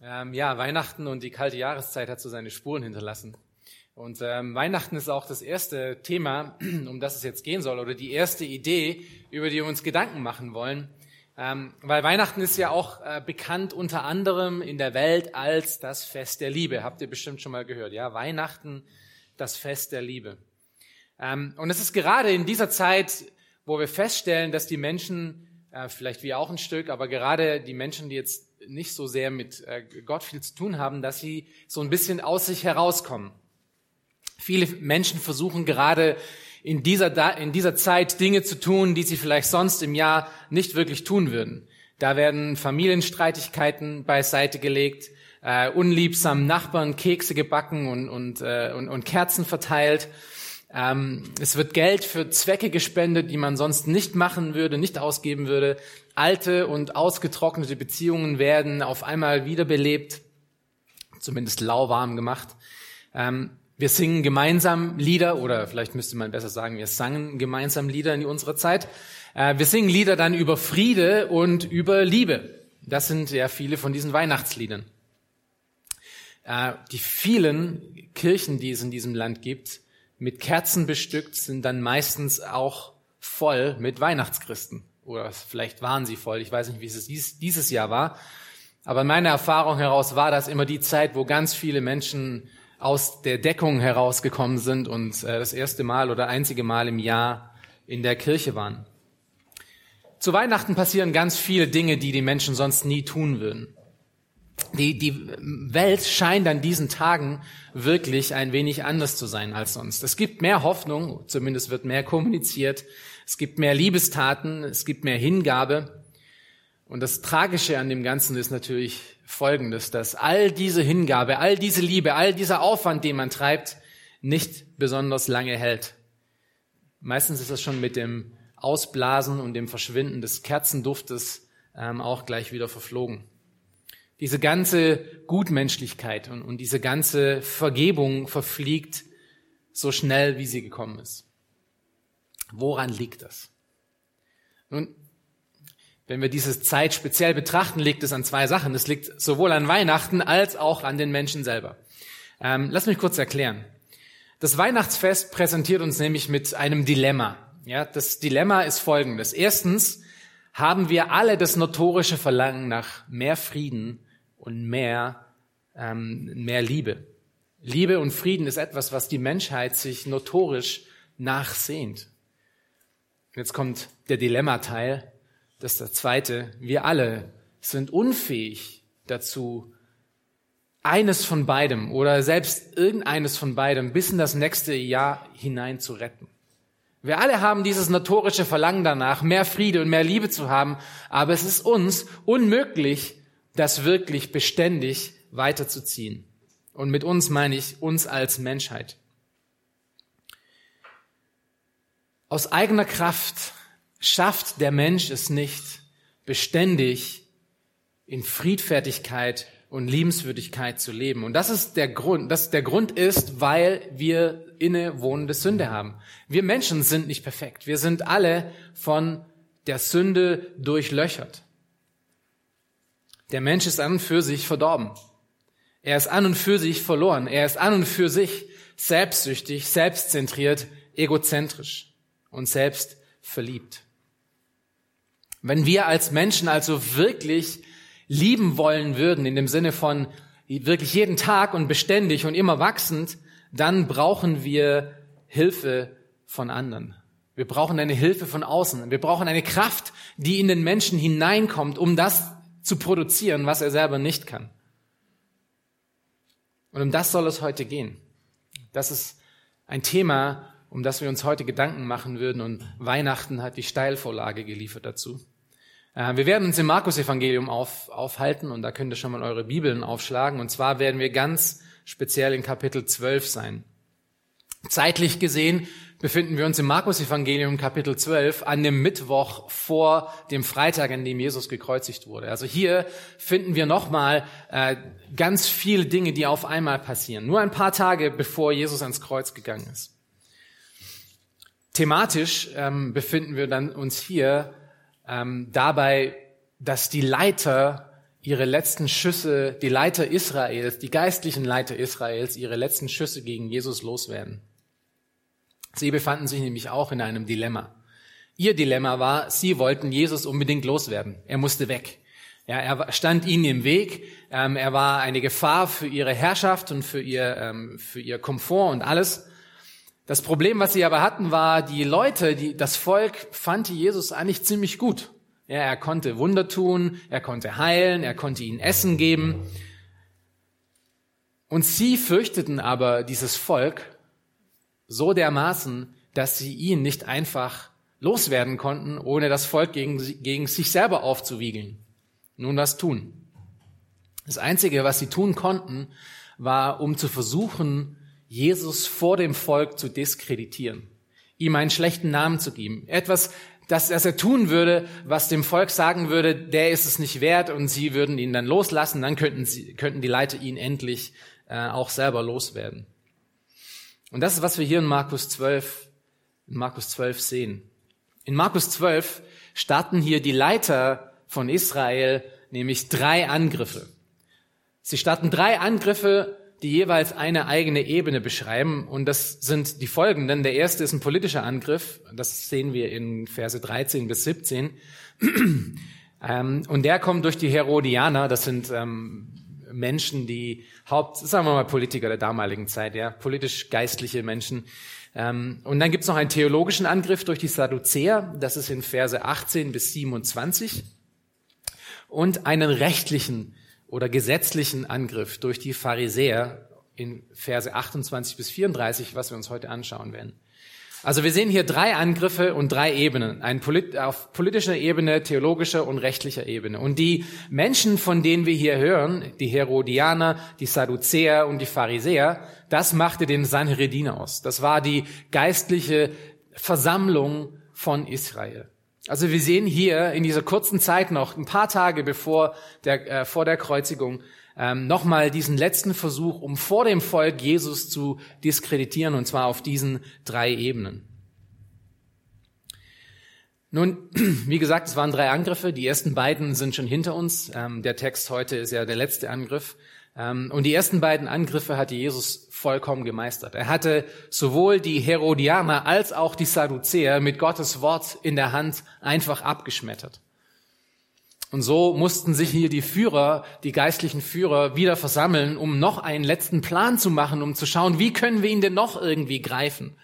Ähm, ja, Weihnachten und die kalte Jahreszeit hat so seine Spuren hinterlassen. Und ähm, Weihnachten ist auch das erste Thema, um das es jetzt gehen soll, oder die erste Idee, über die wir uns Gedanken machen wollen. Ähm, weil Weihnachten ist ja auch äh, bekannt unter anderem in der Welt als das Fest der Liebe. Habt ihr bestimmt schon mal gehört, ja? Weihnachten, das Fest der Liebe. Ähm, und es ist gerade in dieser Zeit, wo wir feststellen, dass die Menschen, äh, vielleicht wir auch ein Stück, aber gerade die Menschen, die jetzt nicht so sehr mit äh, Gott viel zu tun haben, dass sie so ein bisschen aus sich herauskommen. Viele Menschen versuchen gerade in dieser, in dieser Zeit Dinge zu tun, die sie vielleicht sonst im Jahr nicht wirklich tun würden. Da werden Familienstreitigkeiten beiseite gelegt, äh, unliebsamen Nachbarn Kekse gebacken und, und, äh, und, und Kerzen verteilt. Ähm, es wird Geld für Zwecke gespendet, die man sonst nicht machen würde, nicht ausgeben würde. Alte und ausgetrocknete Beziehungen werden auf einmal wiederbelebt, zumindest lauwarm gemacht. Ähm, wir singen gemeinsam Lieder, oder vielleicht müsste man besser sagen, wir sangen gemeinsam Lieder in unserer Zeit. Äh, wir singen Lieder dann über Friede und über Liebe. Das sind ja viele von diesen Weihnachtsliedern. Äh, die vielen Kirchen, die es in diesem Land gibt, mit Kerzen bestückt, sind dann meistens auch voll mit Weihnachtschristen oder vielleicht waren sie voll, ich weiß nicht, wie es dieses Jahr war, aber meiner Erfahrung heraus war das immer die Zeit, wo ganz viele Menschen aus der Deckung herausgekommen sind und äh, das erste Mal oder einzige Mal im Jahr in der Kirche waren. Zu Weihnachten passieren ganz viele Dinge, die die Menschen sonst nie tun würden. Die, die Welt scheint an diesen Tagen wirklich ein wenig anders zu sein als sonst. Es gibt mehr Hoffnung, zumindest wird mehr kommuniziert. Es gibt mehr Liebestaten, es gibt mehr Hingabe. Und das Tragische an dem Ganzen ist natürlich Folgendes, dass all diese Hingabe, all diese Liebe, all dieser Aufwand, den man treibt, nicht besonders lange hält. Meistens ist das schon mit dem Ausblasen und dem Verschwinden des Kerzenduftes ähm, auch gleich wieder verflogen. Diese ganze Gutmenschlichkeit und, und diese ganze Vergebung verfliegt so schnell, wie sie gekommen ist. Woran liegt das? Nun, wenn wir diese Zeit speziell betrachten, liegt es an zwei Sachen. Es liegt sowohl an Weihnachten als auch an den Menschen selber. Ähm, lass mich kurz erklären. Das Weihnachtsfest präsentiert uns nämlich mit einem Dilemma. Ja, das Dilemma ist folgendes. Erstens haben wir alle das notorische Verlangen nach mehr Frieden und mehr, ähm, mehr Liebe. Liebe und Frieden ist etwas, was die Menschheit sich notorisch nachsehnt. Jetzt kommt der Dilemma-Teil. Das ist der zweite. Wir alle sind unfähig dazu, eines von beidem oder selbst irgendeines von beidem bis in das nächste Jahr hinein zu retten. Wir alle haben dieses notorische Verlangen danach, mehr Friede und mehr Liebe zu haben, aber es ist uns unmöglich, das wirklich beständig weiterzuziehen. Und mit uns meine ich uns als Menschheit. Aus eigener Kraft schafft der Mensch es nicht, beständig in Friedfertigkeit und Liebenswürdigkeit zu leben. Und das ist der Grund, das der Grund ist, weil wir innewohnende Sünde haben. Wir Menschen sind nicht perfekt. Wir sind alle von der Sünde durchlöchert. Der Mensch ist an und für sich verdorben. Er ist an und für sich verloren. Er ist an und für sich selbstsüchtig, selbstzentriert, egozentrisch und selbst verliebt. Wenn wir als Menschen also wirklich lieben wollen würden, in dem Sinne von wirklich jeden Tag und beständig und immer wachsend, dann brauchen wir Hilfe von anderen. Wir brauchen eine Hilfe von außen. Wir brauchen eine Kraft, die in den Menschen hineinkommt, um das zu produzieren, was er selber nicht kann. Und um das soll es heute gehen. Das ist ein Thema, um das wir uns heute Gedanken machen würden. Und Weihnachten hat die Steilvorlage geliefert dazu. Äh, wir werden uns im Markus-Evangelium auf, aufhalten und da könnt ihr schon mal eure Bibeln aufschlagen. Und zwar werden wir ganz speziell in Kapitel 12 sein. Zeitlich gesehen befinden wir uns im Markus-Evangelium Kapitel 12 an dem Mittwoch vor dem Freitag, an dem Jesus gekreuzigt wurde. Also hier finden wir nochmal äh, ganz viele Dinge, die auf einmal passieren. Nur ein paar Tage bevor Jesus ans Kreuz gegangen ist. Thematisch ähm, befinden wir dann uns hier ähm, dabei, dass die Leiter ihre letzten Schüsse, die Leiter Israels, die geistlichen Leiter Israels, ihre letzten Schüsse gegen Jesus loswerden. Sie befanden sich nämlich auch in einem Dilemma. Ihr Dilemma war, sie wollten Jesus unbedingt loswerden. Er musste weg. Ja, er stand ihnen im Weg. Ähm, er war eine Gefahr für ihre Herrschaft und für ihr, ähm, für ihr Komfort und alles. Das Problem, was sie aber hatten, war, die Leute, die, das Volk fand Jesus eigentlich ziemlich gut. Ja, er konnte Wunder tun, er konnte heilen, er konnte ihnen Essen geben. Und sie fürchteten aber dieses Volk so dermaßen, dass sie ihn nicht einfach loswerden konnten, ohne das Volk gegen, gegen sich selber aufzuwiegeln. Nun was tun? Das Einzige, was sie tun konnten, war, um zu versuchen, Jesus vor dem Volk zu diskreditieren, ihm einen schlechten Namen zu geben. Etwas, das, das er tun würde, was dem Volk sagen würde, der ist es nicht wert und sie würden ihn dann loslassen, dann könnten, sie, könnten die Leiter ihn endlich äh, auch selber loswerden. Und das ist, was wir hier in Markus 12, in Markus 12 sehen. In Markus 12 starten hier die Leiter von Israel nämlich drei Angriffe. Sie starten drei Angriffe die jeweils eine eigene Ebene beschreiben. Und das sind die folgenden. Der erste ist ein politischer Angriff. Das sehen wir in Verse 13 bis 17. Ähm, und der kommt durch die Herodianer. Das sind ähm, Menschen, die Haupt, sagen wir mal Politiker der damaligen Zeit, ja, politisch geistliche Menschen. Ähm, und dann gibt's noch einen theologischen Angriff durch die Sadduzäer. Das ist in Verse 18 bis 27. Und einen rechtlichen oder gesetzlichen Angriff durch die Pharisäer in Verse 28 bis 34, was wir uns heute anschauen werden. Also wir sehen hier drei Angriffe und drei Ebenen. Ein Polit auf politischer Ebene, theologischer und rechtlicher Ebene. Und die Menschen, von denen wir hier hören, die Herodianer, die Sadduzäer und die Pharisäer, das machte den Sanhedrin aus. Das war die geistliche Versammlung von Israel. Also wir sehen hier in dieser kurzen Zeit noch, ein paar Tage bevor der, äh, vor der Kreuzigung, ähm, nochmal diesen letzten Versuch, um vor dem Volk Jesus zu diskreditieren, und zwar auf diesen drei Ebenen. Nun, wie gesagt, es waren drei Angriffe. Die ersten beiden sind schon hinter uns. Ähm, der Text heute ist ja der letzte Angriff. Ähm, und die ersten beiden Angriffe hatte Jesus vollkommen gemeistert. Er hatte sowohl die Herodianer als auch die Sadduzäer mit Gottes Wort in der Hand einfach abgeschmettert. Und so mussten sich hier die Führer, die geistlichen Führer wieder versammeln, um noch einen letzten Plan zu machen, um zu schauen, wie können wir ihn denn noch irgendwie greifen.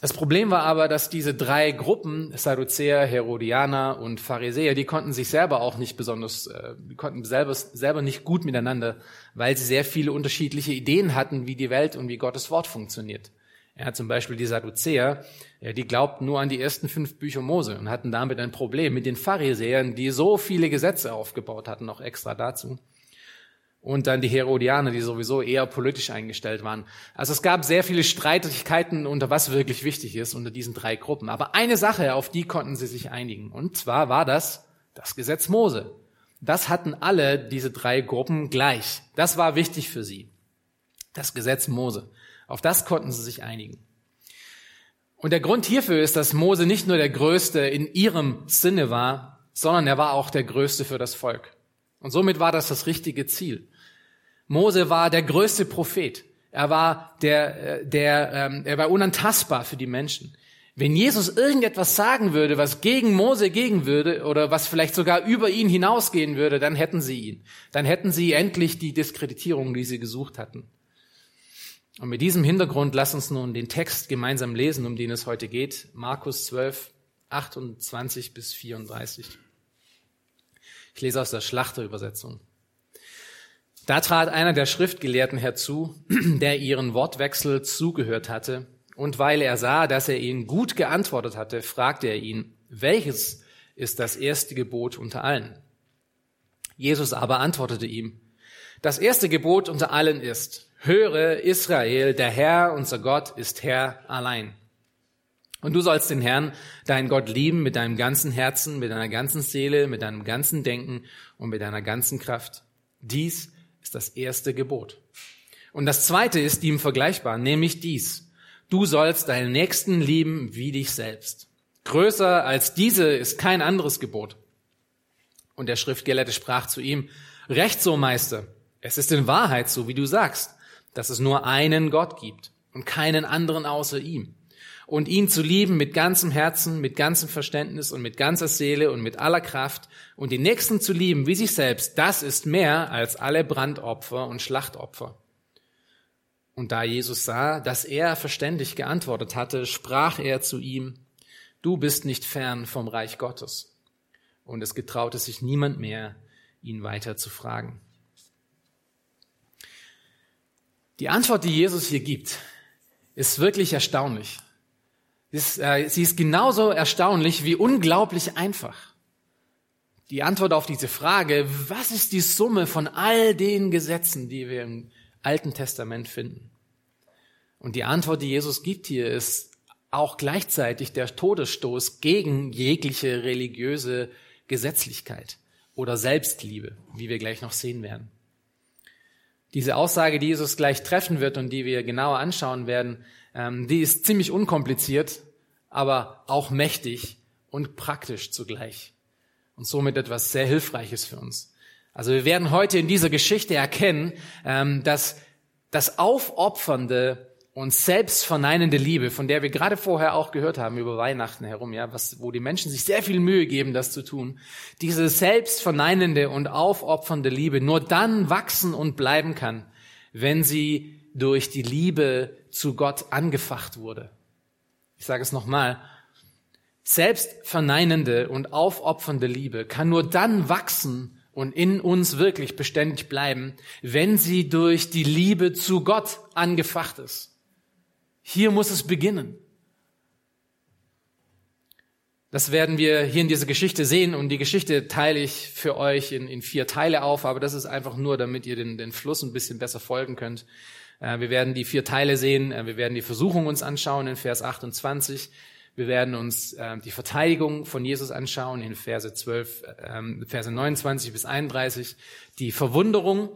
Das Problem war aber, dass diese drei Gruppen, Sadduzäer, Herodianer und Pharisäer, die konnten sich selber auch nicht besonders, äh, die konnten selber, selber nicht gut miteinander, weil sie sehr viele unterschiedliche Ideen hatten, wie die Welt und wie Gottes Wort funktioniert. Er hat zum Beispiel die Sadduzäer, ja, die glaubten nur an die ersten fünf Bücher Mose und hatten damit ein Problem mit den Pharisäern, die so viele Gesetze aufgebaut hatten, noch extra dazu und dann die Herodianer, die sowieso eher politisch eingestellt waren. Also es gab sehr viele Streitigkeiten, unter was wirklich wichtig ist, unter diesen drei Gruppen. Aber eine Sache, auf die konnten sie sich einigen. Und zwar war das das Gesetz Mose. Das hatten alle diese drei Gruppen gleich. Das war wichtig für sie. Das Gesetz Mose. Auf das konnten sie sich einigen. Und der Grund hierfür ist, dass Mose nicht nur der Größte in ihrem Sinne war, sondern er war auch der Größte für das Volk. Und somit war das das richtige Ziel. Mose war der größte Prophet. Er war der, äh, der, ähm, er war unantastbar für die Menschen. Wenn Jesus irgendetwas sagen würde, was gegen Mose gegen würde oder was vielleicht sogar über ihn hinausgehen würde, dann hätten sie ihn. Dann hätten sie endlich die Diskreditierung, die sie gesucht hatten. Und mit diesem Hintergrund lass uns nun den Text gemeinsam lesen, um den es heute geht. Markus 12, 28 bis 34. Ich lese aus der Schlachterübersetzung. Da trat einer der Schriftgelehrten herzu, der ihren Wortwechsel zugehört hatte, und weil er sah, dass er ihnen gut geantwortet hatte, fragte er ihn, welches ist das erste Gebot unter allen? Jesus aber antwortete ihm, das erste Gebot unter allen ist, höre Israel, der Herr, unser Gott, ist Herr allein. Und du sollst den Herrn, deinen Gott lieben mit deinem ganzen Herzen, mit deiner ganzen Seele, mit deinem ganzen Denken und mit deiner ganzen Kraft. Dies ist das erste Gebot. Und das zweite ist ihm vergleichbar, nämlich dies. Du sollst deinen Nächsten lieben wie dich selbst. Größer als diese ist kein anderes Gebot. Und der Schriftgelehrte sprach zu ihm, Recht so, Meister, es ist in Wahrheit so, wie du sagst, dass es nur einen Gott gibt und keinen anderen außer ihm. Und ihn zu lieben mit ganzem Herzen, mit ganzem Verständnis und mit ganzer Seele und mit aller Kraft und den Nächsten zu lieben wie sich selbst, das ist mehr als alle Brandopfer und Schlachtopfer. Und da Jesus sah, dass er verständig geantwortet hatte, sprach er zu ihm, du bist nicht fern vom Reich Gottes. Und es getraute sich niemand mehr, ihn weiter zu fragen. Die Antwort, die Jesus hier gibt, ist wirklich erstaunlich. Äh, sie ist genauso erstaunlich wie unglaublich einfach. Die Antwort auf diese Frage, was ist die Summe von all den Gesetzen, die wir im Alten Testament finden? Und die Antwort, die Jesus gibt hier, ist auch gleichzeitig der Todesstoß gegen jegliche religiöse Gesetzlichkeit oder Selbstliebe, wie wir gleich noch sehen werden. Diese Aussage, die Jesus gleich treffen wird und die wir genauer anschauen werden, die ist ziemlich unkompliziert, aber auch mächtig und praktisch zugleich. Und somit etwas sehr Hilfreiches für uns. Also wir werden heute in dieser Geschichte erkennen, ähm, dass das aufopfernde und selbstverneinende Liebe, von der wir gerade vorher auch gehört haben über Weihnachten herum, ja, was, wo die Menschen sich sehr viel Mühe geben, das zu tun, diese selbstverneinende und aufopfernde Liebe nur dann wachsen und bleiben kann, wenn sie durch die Liebe zu Gott angefacht wurde. Ich sage es nochmal. Selbstverneinende und aufopfernde Liebe kann nur dann wachsen und in uns wirklich beständig bleiben, wenn sie durch die Liebe zu Gott angefacht ist. Hier muss es beginnen. Das werden wir hier in dieser Geschichte sehen und die Geschichte teile ich für euch in, in vier Teile auf, aber das ist einfach nur, damit ihr den, den Fluss ein bisschen besser folgen könnt. Äh, wir werden die vier Teile sehen. Äh, wir werden die Versuchung uns anschauen in Vers 28. Wir werden uns äh, die Verteidigung von Jesus anschauen in Verse 12, Verse 29 bis 31. Die Verwunderung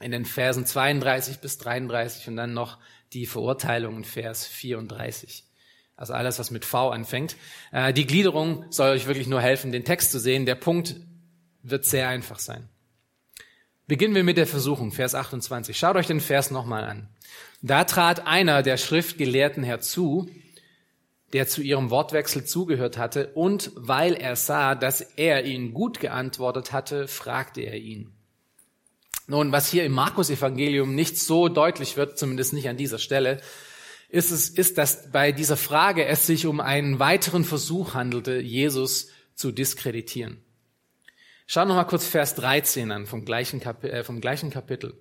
in den Versen 32 bis 33 und dann noch die Verurteilung in Vers 34. Also alles, was mit V anfängt. Die Gliederung soll euch wirklich nur helfen, den Text zu sehen. Der Punkt wird sehr einfach sein. Beginnen wir mit der Versuchung, Vers 28. Schaut euch den Vers nochmal an. Da trat einer der Schriftgelehrten herzu, der zu ihrem Wortwechsel zugehört hatte, und weil er sah, dass er ihnen gut geantwortet hatte, fragte er ihn. Nun, was hier im Markus-Evangelium nicht so deutlich wird, zumindest nicht an dieser Stelle, ist es, ist, dass bei dieser Frage es sich um einen weiteren Versuch handelte, Jesus zu diskreditieren. Schau noch mal kurz Vers 13 an vom gleichen, Kapitel, äh, vom gleichen Kapitel.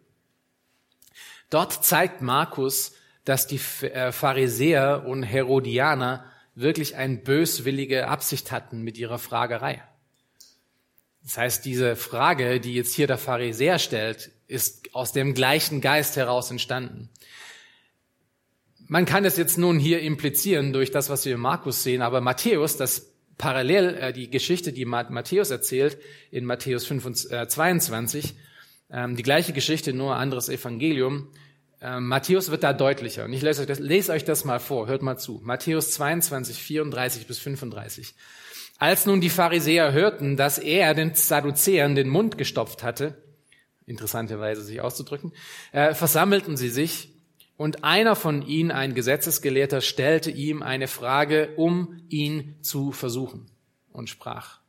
Dort zeigt Markus, dass die äh, Pharisäer und Herodianer wirklich eine böswillige Absicht hatten mit ihrer Fragerei. Das heißt, diese Frage, die jetzt hier der Pharisäer stellt, ist aus dem gleichen Geist heraus entstanden. Man kann es jetzt nun hier implizieren durch das, was wir in Markus sehen, aber Matthäus, das parallel äh, die Geschichte, die Matthäus erzählt, in Matthäus 25, äh, 22, ähm, die gleiche Geschichte, nur anderes Evangelium. Ähm, Matthäus wird da deutlicher. Und ich lese euch, das, lese euch das mal vor, hört mal zu. Matthäus 22, 34 bis 35. Als nun die Pharisäer hörten, dass er den Sadduzäern den Mund gestopft hatte, interessanterweise sich auszudrücken, äh, versammelten sie sich und einer von ihnen, ein Gesetzesgelehrter, stellte ihm eine Frage, um ihn zu versuchen und sprach.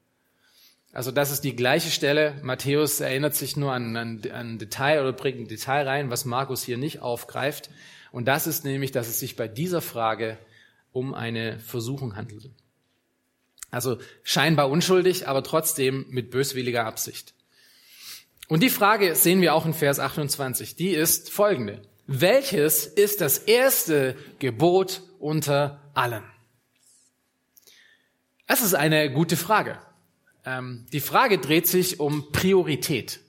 Also das ist die gleiche Stelle. Matthäus erinnert sich nur an, an Detail oder bringt ein Detail rein, was Markus hier nicht aufgreift. Und das ist nämlich, dass es sich bei dieser Frage um eine Versuchung handelte. Also scheinbar unschuldig, aber trotzdem mit böswilliger Absicht. Und die Frage sehen wir auch in Vers 28. Die ist folgende. Welches ist das erste Gebot unter allen? Das ist eine gute Frage. Ähm, die Frage dreht sich um Priorität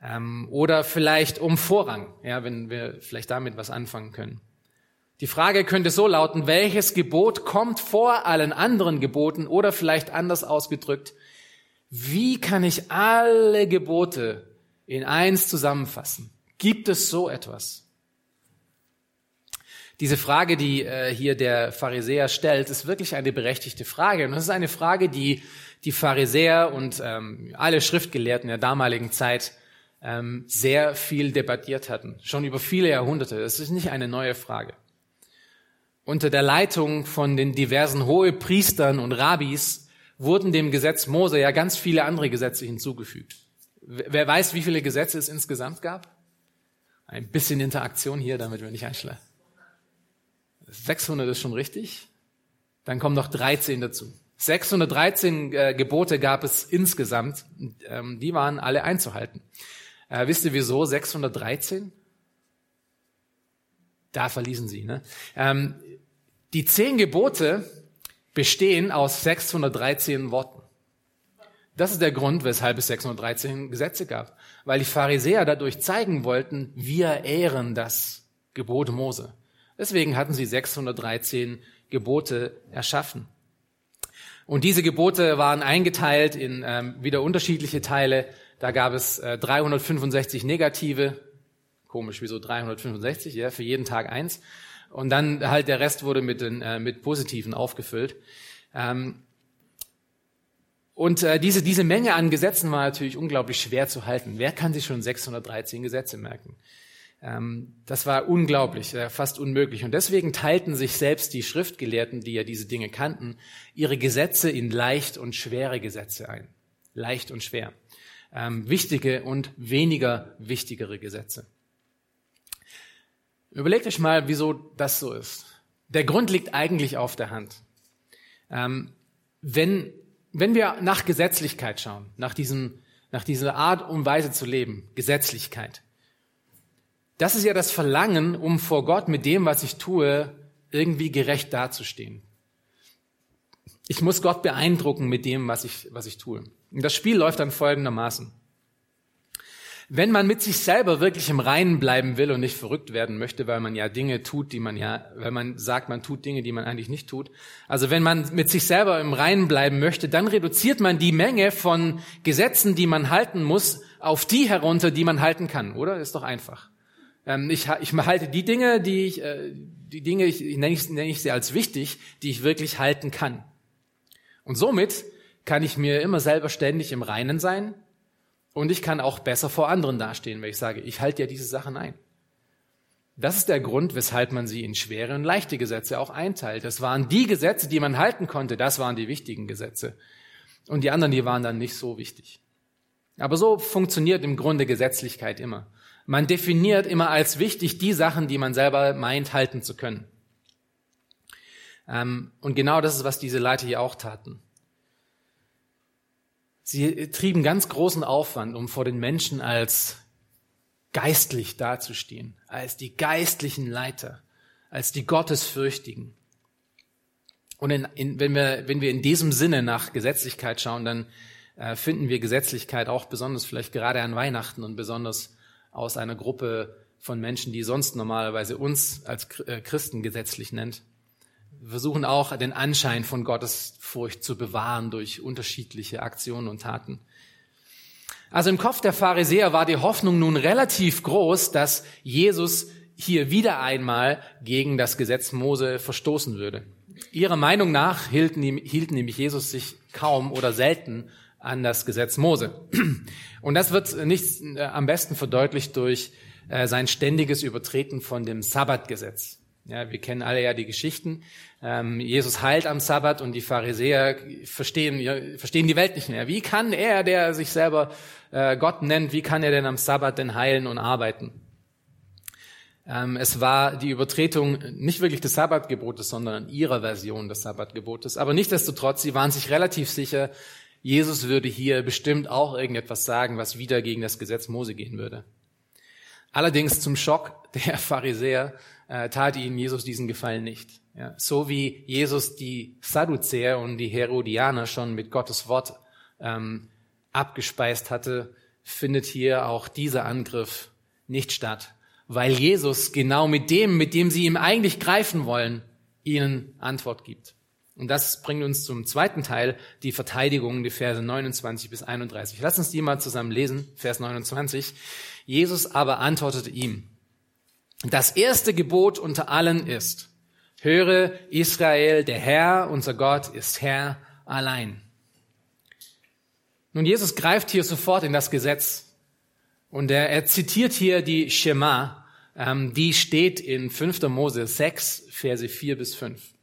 ähm, oder vielleicht um Vorrang, ja, wenn wir vielleicht damit was anfangen können. Die Frage könnte so lauten, welches Gebot kommt vor allen anderen Geboten oder vielleicht anders ausgedrückt, wie kann ich alle Gebote in eins zusammenfassen? Gibt es so etwas? Diese Frage, die äh, hier der Pharisäer stellt, ist wirklich eine berechtigte Frage. Und das ist eine Frage, die die Pharisäer und ähm, alle Schriftgelehrten der damaligen Zeit ähm, sehr viel debattiert hatten, schon über viele Jahrhunderte. Das ist nicht eine neue Frage. Unter der Leitung von den diversen Hohepriestern und Rabbis wurden dem Gesetz Mose ja ganz viele andere Gesetze hinzugefügt. Wer weiß, wie viele Gesetze es insgesamt gab? Ein bisschen Interaktion hier, damit wir nicht einschlafen. 600 ist schon richtig. Dann kommen noch 13 dazu. 613 äh, Gebote gab es insgesamt. Ähm, die waren alle einzuhalten. Äh, wisst ihr wieso 613? Da verließen sie. Ne? Ähm, die zehn Gebote bestehen aus 613 Worten. Das ist der Grund, weshalb es 613 Gesetze gab. Weil die Pharisäer dadurch zeigen wollten, wir ehren das Gebot Mose. Deswegen hatten sie 613 Gebote erschaffen. Und diese Gebote waren eingeteilt in ähm, wieder unterschiedliche Teile. Da gab es äh, 365 negative. Komisch, wieso 365? Ja, für jeden Tag eins. Und dann halt der Rest wurde mit, den, äh, mit positiven aufgefüllt. Ähm, und äh, diese, diese Menge an Gesetzen war natürlich unglaublich schwer zu halten. Wer kann sich schon 613 Gesetze merken? Ähm, das war unglaublich, fast unmöglich. Und deswegen teilten sich selbst die Schriftgelehrten, die ja diese Dinge kannten, ihre Gesetze in leicht und schwere Gesetze ein. Leicht und schwer. Ähm, wichtige und weniger wichtigere Gesetze. Überlegt euch mal, wieso das so ist. Der Grund liegt eigentlich auf der Hand. Ähm, wenn, wenn wir nach Gesetzlichkeit schauen, nach, diesem, nach dieser Art und Weise zu leben, Gesetzlichkeit, das ist ja das Verlangen, um vor Gott mit dem, was ich tue, irgendwie gerecht dazustehen. Ich muss Gott beeindrucken mit dem, was ich, was ich tue. Und das Spiel läuft dann folgendermaßen. Wenn man mit sich selber wirklich im Reinen bleiben will und nicht verrückt werden möchte, weil man ja Dinge tut, die man ja, weil man sagt, man tut Dinge, die man eigentlich nicht tut. Also wenn man mit sich selber im Reinen bleiben möchte, dann reduziert man die Menge von Gesetzen, die man halten muss, auf die herunter, die man halten kann, oder? Ist doch einfach. Ähm, ich, ich halte die Dinge, die ich, äh, die Dinge, ich, nenne, ich, nenne ich sie als wichtig, die ich wirklich halten kann. Und somit kann ich mir immer selber ständig im Reinen sein und ich kann auch besser vor anderen dastehen, wenn ich sage, ich halte ja diese Sachen ein. Das ist der Grund, weshalb man sie in schwere und leichte Gesetze auch einteilt. Das waren die Gesetze, die man halten konnte, das waren die wichtigen Gesetze. Und die anderen, die waren dann nicht so wichtig. Aber so funktioniert im Grunde Gesetzlichkeit immer. Man definiert immer als wichtig die Sachen, die man selber meint, halten zu können. Ähm, und genau das ist, was diese Leute hier auch taten. Sie trieben ganz großen Aufwand, um vor den Menschen als geistlich dazustehen, als die geistlichen Leiter, als die Gottesfürchtigen. Und in, in, wenn, wir, wenn wir in diesem Sinne nach Gesetzlichkeit schauen, dann äh, finden wir Gesetzlichkeit auch besonders vielleicht gerade an Weihnachten und besonders aus einer Gruppe von Menschen, die sonst normalerweise uns als äh, Christen gesetzlich nennt. Wir versuchen auch den Anschein von Gottesfurcht zu bewahren durch unterschiedliche Aktionen und Taten. Also im Kopf der Pharisäer war die Hoffnung nun relativ groß, dass Jesus hier wieder einmal gegen das Gesetz Mose verstoßen würde. Ihrer Meinung nach hielt, hielt nämlich Jesus sich kaum oder selten an das Gesetz Mose. Und das wird nicht äh, am besten verdeutlicht durch äh, sein ständiges Übertreten von dem Sabbatgesetz. Ja, wir kennen alle ja die Geschichten. Ähm, Jesus heilt am Sabbat und die Pharisäer verstehen, verstehen die Welt nicht mehr. Wie kann er, der sich selber äh, Gott nennt, wie kann er denn am Sabbat denn heilen und arbeiten? Ähm, es war die Übertretung nicht wirklich des Sabbatgebotes, sondern ihrer Version des Sabbatgebotes. Aber nichtsdestotrotz, sie waren sich relativ sicher, Jesus würde hier bestimmt auch irgendetwas sagen, was wieder gegen das Gesetz Mose gehen würde. Allerdings zum Schock der Pharisäer äh, tat ihnen Jesus diesen Gefallen nicht. Ja, so wie Jesus die Sadduzäer und die Herodianer schon mit Gottes Wort ähm, abgespeist hatte, findet hier auch dieser Angriff nicht statt, weil Jesus genau mit dem, mit dem sie ihm eigentlich greifen wollen, ihnen Antwort gibt. Und das bringt uns zum zweiten Teil, die Verteidigung, die Verse 29 bis 31. Lass uns die mal zusammen lesen, Vers 29. Jesus aber antwortete ihm, Das erste Gebot unter allen ist, höre Israel, der Herr, unser Gott, ist Herr allein. Nun, Jesus greift hier sofort in das Gesetz und er, er zitiert hier die Shema, ähm, die steht in 5. Mose 6, Verse 4 bis 5.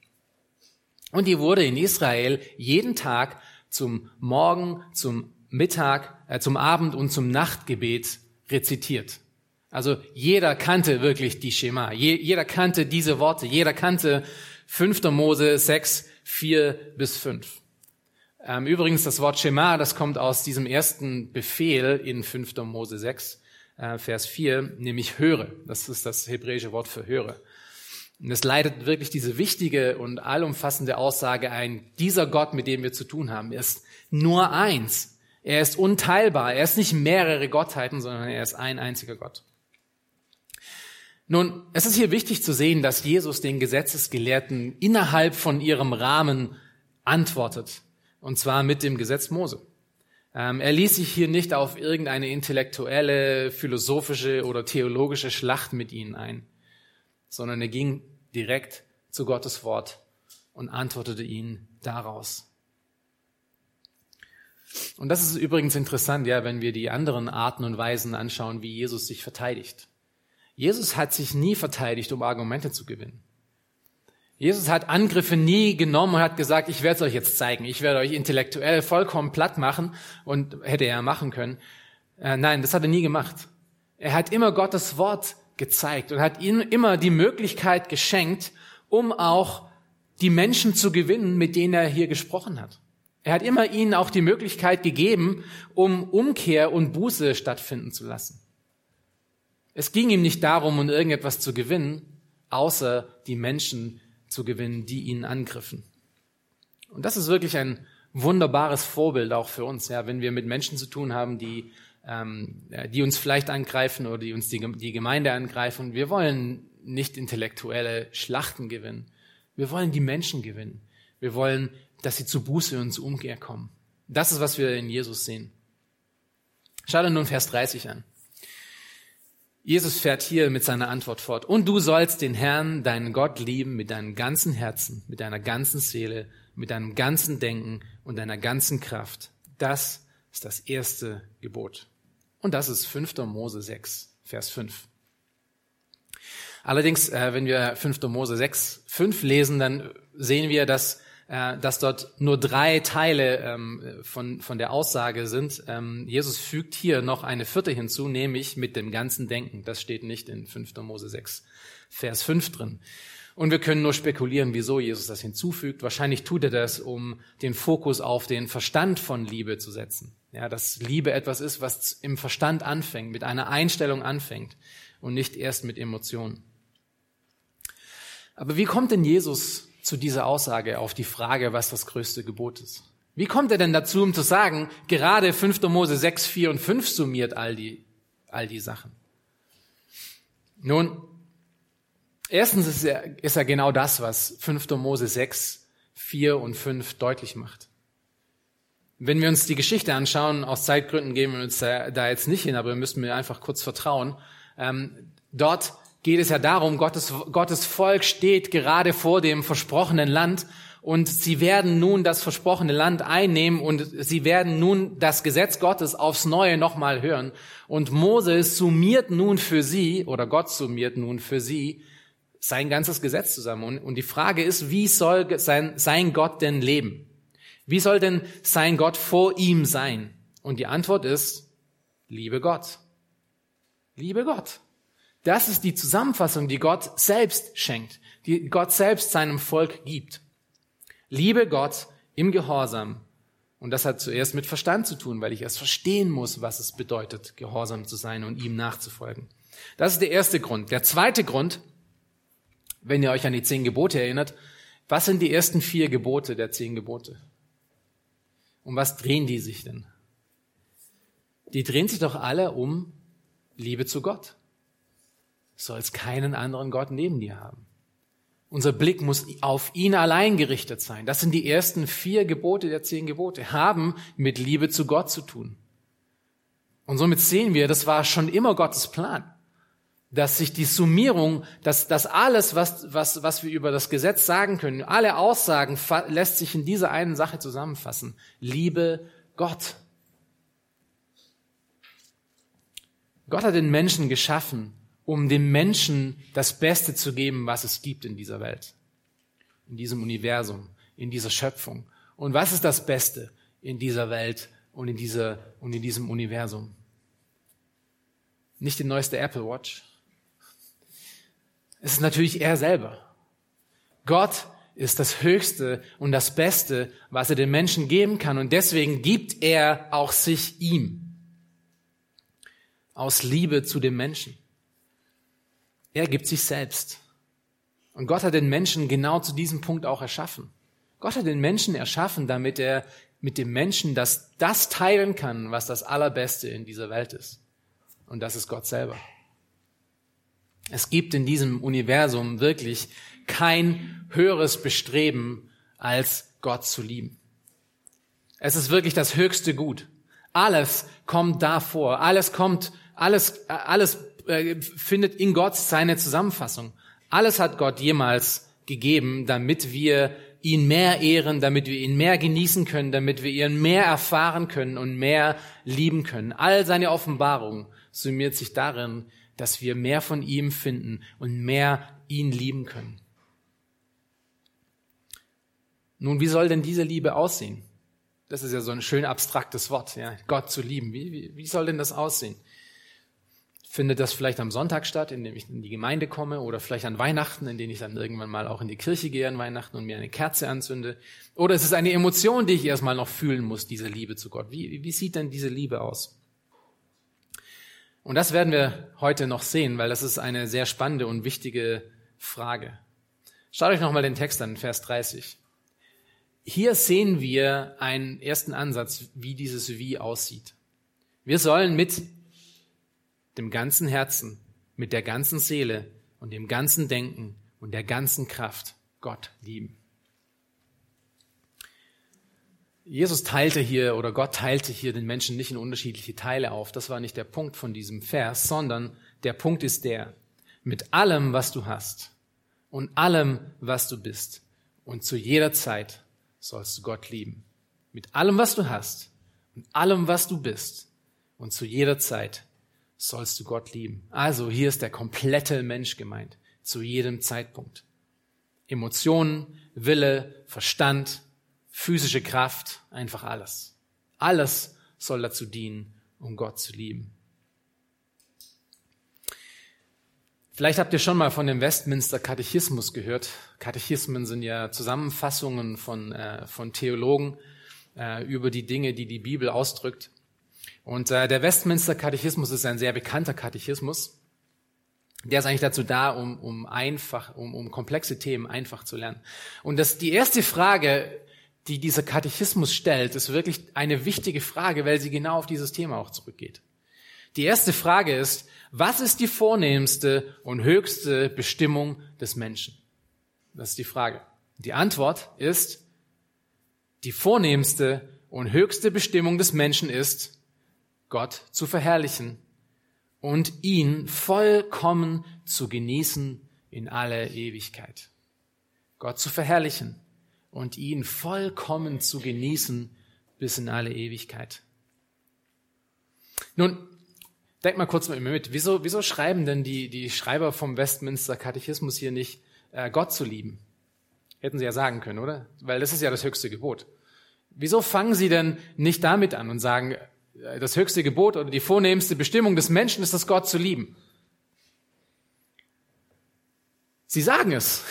Und die wurde in Israel jeden Tag zum Morgen, zum Mittag, äh, zum Abend und zum Nachtgebet rezitiert. Also jeder kannte wirklich die Schema. Je, jeder kannte diese Worte. Jeder kannte 5. Mose 6, 4 bis 5. Ähm, übrigens, das Wort Schema, das kommt aus diesem ersten Befehl in 5. Mose 6, äh, Vers 4, nämlich höre. Das ist das hebräische Wort für höre. Und es leitet wirklich diese wichtige und allumfassende Aussage ein, dieser Gott, mit dem wir zu tun haben, ist nur eins. Er ist unteilbar. Er ist nicht mehrere Gottheiten, sondern er ist ein einziger Gott. Nun, es ist hier wichtig zu sehen, dass Jesus den Gesetzesgelehrten innerhalb von ihrem Rahmen antwortet. Und zwar mit dem Gesetz Mose. Ähm, er ließ sich hier nicht auf irgendeine intellektuelle, philosophische oder theologische Schlacht mit ihnen ein, sondern er ging direkt zu Gottes Wort und antwortete ihnen daraus. Und das ist übrigens interessant, ja, wenn wir die anderen Arten und Weisen anschauen, wie Jesus sich verteidigt. Jesus hat sich nie verteidigt, um Argumente zu gewinnen. Jesus hat Angriffe nie genommen und hat gesagt, ich werde es euch jetzt zeigen. Ich werde euch intellektuell vollkommen platt machen und hätte er machen können. Äh, nein, das hat er nie gemacht. Er hat immer Gottes Wort gezeigt und hat ihnen immer die Möglichkeit geschenkt, um auch die Menschen zu gewinnen, mit denen er hier gesprochen hat. Er hat immer ihnen auch die Möglichkeit gegeben, um Umkehr und Buße stattfinden zu lassen. Es ging ihm nicht darum, um irgendetwas zu gewinnen, außer die Menschen zu gewinnen, die ihn angriffen. Und das ist wirklich ein wunderbares Vorbild auch für uns, ja, wenn wir mit Menschen zu tun haben, die, ähm, die uns vielleicht angreifen oder die uns die, die Gemeinde angreifen. Wir wollen nicht intellektuelle Schlachten gewinnen. Wir wollen die Menschen gewinnen. Wir wollen, dass sie zu Buße und zu Umkehr kommen. Das ist, was wir in Jesus sehen. Schau dir nun Vers 30 an. Jesus fährt hier mit seiner Antwort fort. Und du sollst den Herrn, deinen Gott lieben mit deinem ganzen Herzen, mit deiner ganzen Seele, mit deinem ganzen Denken und deiner ganzen Kraft. Das ist das erste Gebot. Und das ist 5. Mose 6, Vers 5. Allerdings, äh, wenn wir 5. Mose 6, 5 lesen, dann sehen wir, dass äh, dass dort nur drei Teile ähm, von, von der Aussage sind. Ähm, Jesus fügt hier noch eine vierte hinzu, nämlich mit dem ganzen Denken. Das steht nicht in 5. Mose 6, Vers 5 drin. Und wir können nur spekulieren, wieso Jesus das hinzufügt. Wahrscheinlich tut er das, um den Fokus auf den Verstand von Liebe zu setzen. Ja, dass Liebe etwas ist, was im Verstand anfängt, mit einer Einstellung anfängt und nicht erst mit Emotionen. Aber wie kommt denn Jesus zu dieser Aussage auf die Frage, was das größte Gebot ist. Wie kommt er denn dazu, um zu sagen, gerade 5. Mose 6, 4 und 5 summiert all die, all die Sachen? Nun, erstens ist er, ist er genau das, was 5. Mose 6, 4 und 5 deutlich macht. Wenn wir uns die Geschichte anschauen, aus Zeitgründen gehen wir uns da, jetzt nicht hin, aber wir müssen mir einfach kurz vertrauen. Ähm, dort geht es ja darum, Gottes, Gottes Volk steht gerade vor dem versprochenen Land und sie werden nun das versprochene Land einnehmen und sie werden nun das Gesetz Gottes aufs Neue nochmal hören. Und Moses summiert nun für sie, oder Gott summiert nun für sie, sein ganzes Gesetz zusammen. Und, und die Frage ist, wie soll sein, sein Gott denn leben? Wie soll denn sein Gott vor ihm sein? Und die Antwort ist, liebe Gott. Liebe Gott. Das ist die Zusammenfassung, die Gott selbst schenkt, die Gott selbst seinem Volk gibt. Liebe Gott im Gehorsam. Und das hat zuerst mit Verstand zu tun, weil ich erst verstehen muss, was es bedeutet, gehorsam zu sein und ihm nachzufolgen. Das ist der erste Grund. Der zweite Grund, wenn ihr euch an die zehn Gebote erinnert, was sind die ersten vier Gebote der zehn Gebote? Um was drehen die sich denn? Die drehen sich doch alle um Liebe zu Gott sollst keinen anderen Gott neben dir haben. Unser Blick muss auf ihn allein gerichtet sein. Das sind die ersten vier Gebote der zehn Gebote, haben mit Liebe zu Gott zu tun. Und somit sehen wir, das war schon immer Gottes Plan. Dass sich die Summierung, dass, dass alles, was, was, was wir über das Gesetz sagen können, alle Aussagen lässt sich in dieser einen Sache zusammenfassen. Liebe Gott. Gott hat den Menschen geschaffen, um dem Menschen das Beste zu geben, was es gibt in dieser Welt, in diesem Universum, in dieser Schöpfung. Und was ist das Beste in dieser Welt und in, dieser, und in diesem Universum? Nicht die neueste Apple Watch. Es ist natürlich er selber. Gott ist das Höchste und das Beste, was er den Menschen geben kann. Und deswegen gibt er auch sich ihm aus Liebe zu dem Menschen. Er gibt sich selbst. Und Gott hat den Menschen genau zu diesem Punkt auch erschaffen. Gott hat den Menschen erschaffen, damit er mit dem Menschen das, das teilen kann, was das Allerbeste in dieser Welt ist. Und das ist Gott selber. Es gibt in diesem Universum wirklich kein höheres Bestreben, als Gott zu lieben. Es ist wirklich das höchste Gut. Alles kommt davor. Alles kommt alles, alles äh, findet in Gott seine Zusammenfassung. Alles hat Gott jemals gegeben, damit wir ihn mehr ehren, damit wir ihn mehr genießen können, damit wir ihn mehr erfahren können und mehr lieben können. All seine Offenbarung summiert sich darin, dass wir mehr von ihm finden und mehr ihn lieben können. Nun, wie soll denn diese Liebe aussehen? Das ist ja so ein schön abstraktes Wort, ja, Gott zu lieben. Wie, wie, wie soll denn das aussehen? findet das vielleicht am Sonntag statt, indem ich in die Gemeinde komme oder vielleicht an Weihnachten, in denen ich dann irgendwann mal auch in die Kirche gehe an Weihnachten und mir eine Kerze anzünde. Oder es ist eine Emotion, die ich erstmal noch fühlen muss, diese Liebe zu Gott. Wie, wie sieht denn diese Liebe aus? Und das werden wir heute noch sehen, weil das ist eine sehr spannende und wichtige Frage. Schaut euch nochmal den Text an, Vers 30. Hier sehen wir einen ersten Ansatz, wie dieses Wie aussieht. Wir sollen mit dem ganzen Herzen, mit der ganzen Seele und dem ganzen Denken und der ganzen Kraft Gott lieben. Jesus teilte hier oder Gott teilte hier den Menschen nicht in unterschiedliche Teile auf. Das war nicht der Punkt von diesem Vers, sondern der Punkt ist der, mit allem, was du hast und allem, was du bist und zu jeder Zeit sollst du Gott lieben. Mit allem, was du hast und allem, was du bist und zu jeder Zeit sollst du Gott lieben. Also hier ist der komplette Mensch gemeint, zu jedem Zeitpunkt. Emotionen, Wille, Verstand, physische Kraft, einfach alles. Alles soll dazu dienen, um Gott zu lieben. Vielleicht habt ihr schon mal von dem Westminster Katechismus gehört. Katechismen sind ja Zusammenfassungen von, äh, von Theologen äh, über die Dinge, die die Bibel ausdrückt. Und äh, der Westminster Katechismus ist ein sehr bekannter Katechismus. Der ist eigentlich dazu da, um, um einfach, um, um komplexe Themen einfach zu lernen. Und das, die erste Frage, die dieser Katechismus stellt, ist wirklich eine wichtige Frage, weil sie genau auf dieses Thema auch zurückgeht. Die erste Frage ist, was ist die vornehmste und höchste Bestimmung des Menschen? Das ist die Frage. Die Antwort ist, die vornehmste und höchste Bestimmung des Menschen ist, Gott zu verherrlichen und ihn vollkommen zu genießen in alle Ewigkeit. Gott zu verherrlichen und ihn vollkommen zu genießen bis in alle Ewigkeit. Nun, denk mal kurz mit mir mit. Wieso, wieso schreiben denn die, die Schreiber vom Westminster Katechismus hier nicht, äh, Gott zu lieben? Hätten sie ja sagen können, oder? Weil das ist ja das höchste Gebot. Wieso fangen sie denn nicht damit an und sagen, das höchste Gebot oder die vornehmste Bestimmung des Menschen ist es, Gott zu lieben. Sie sagen es.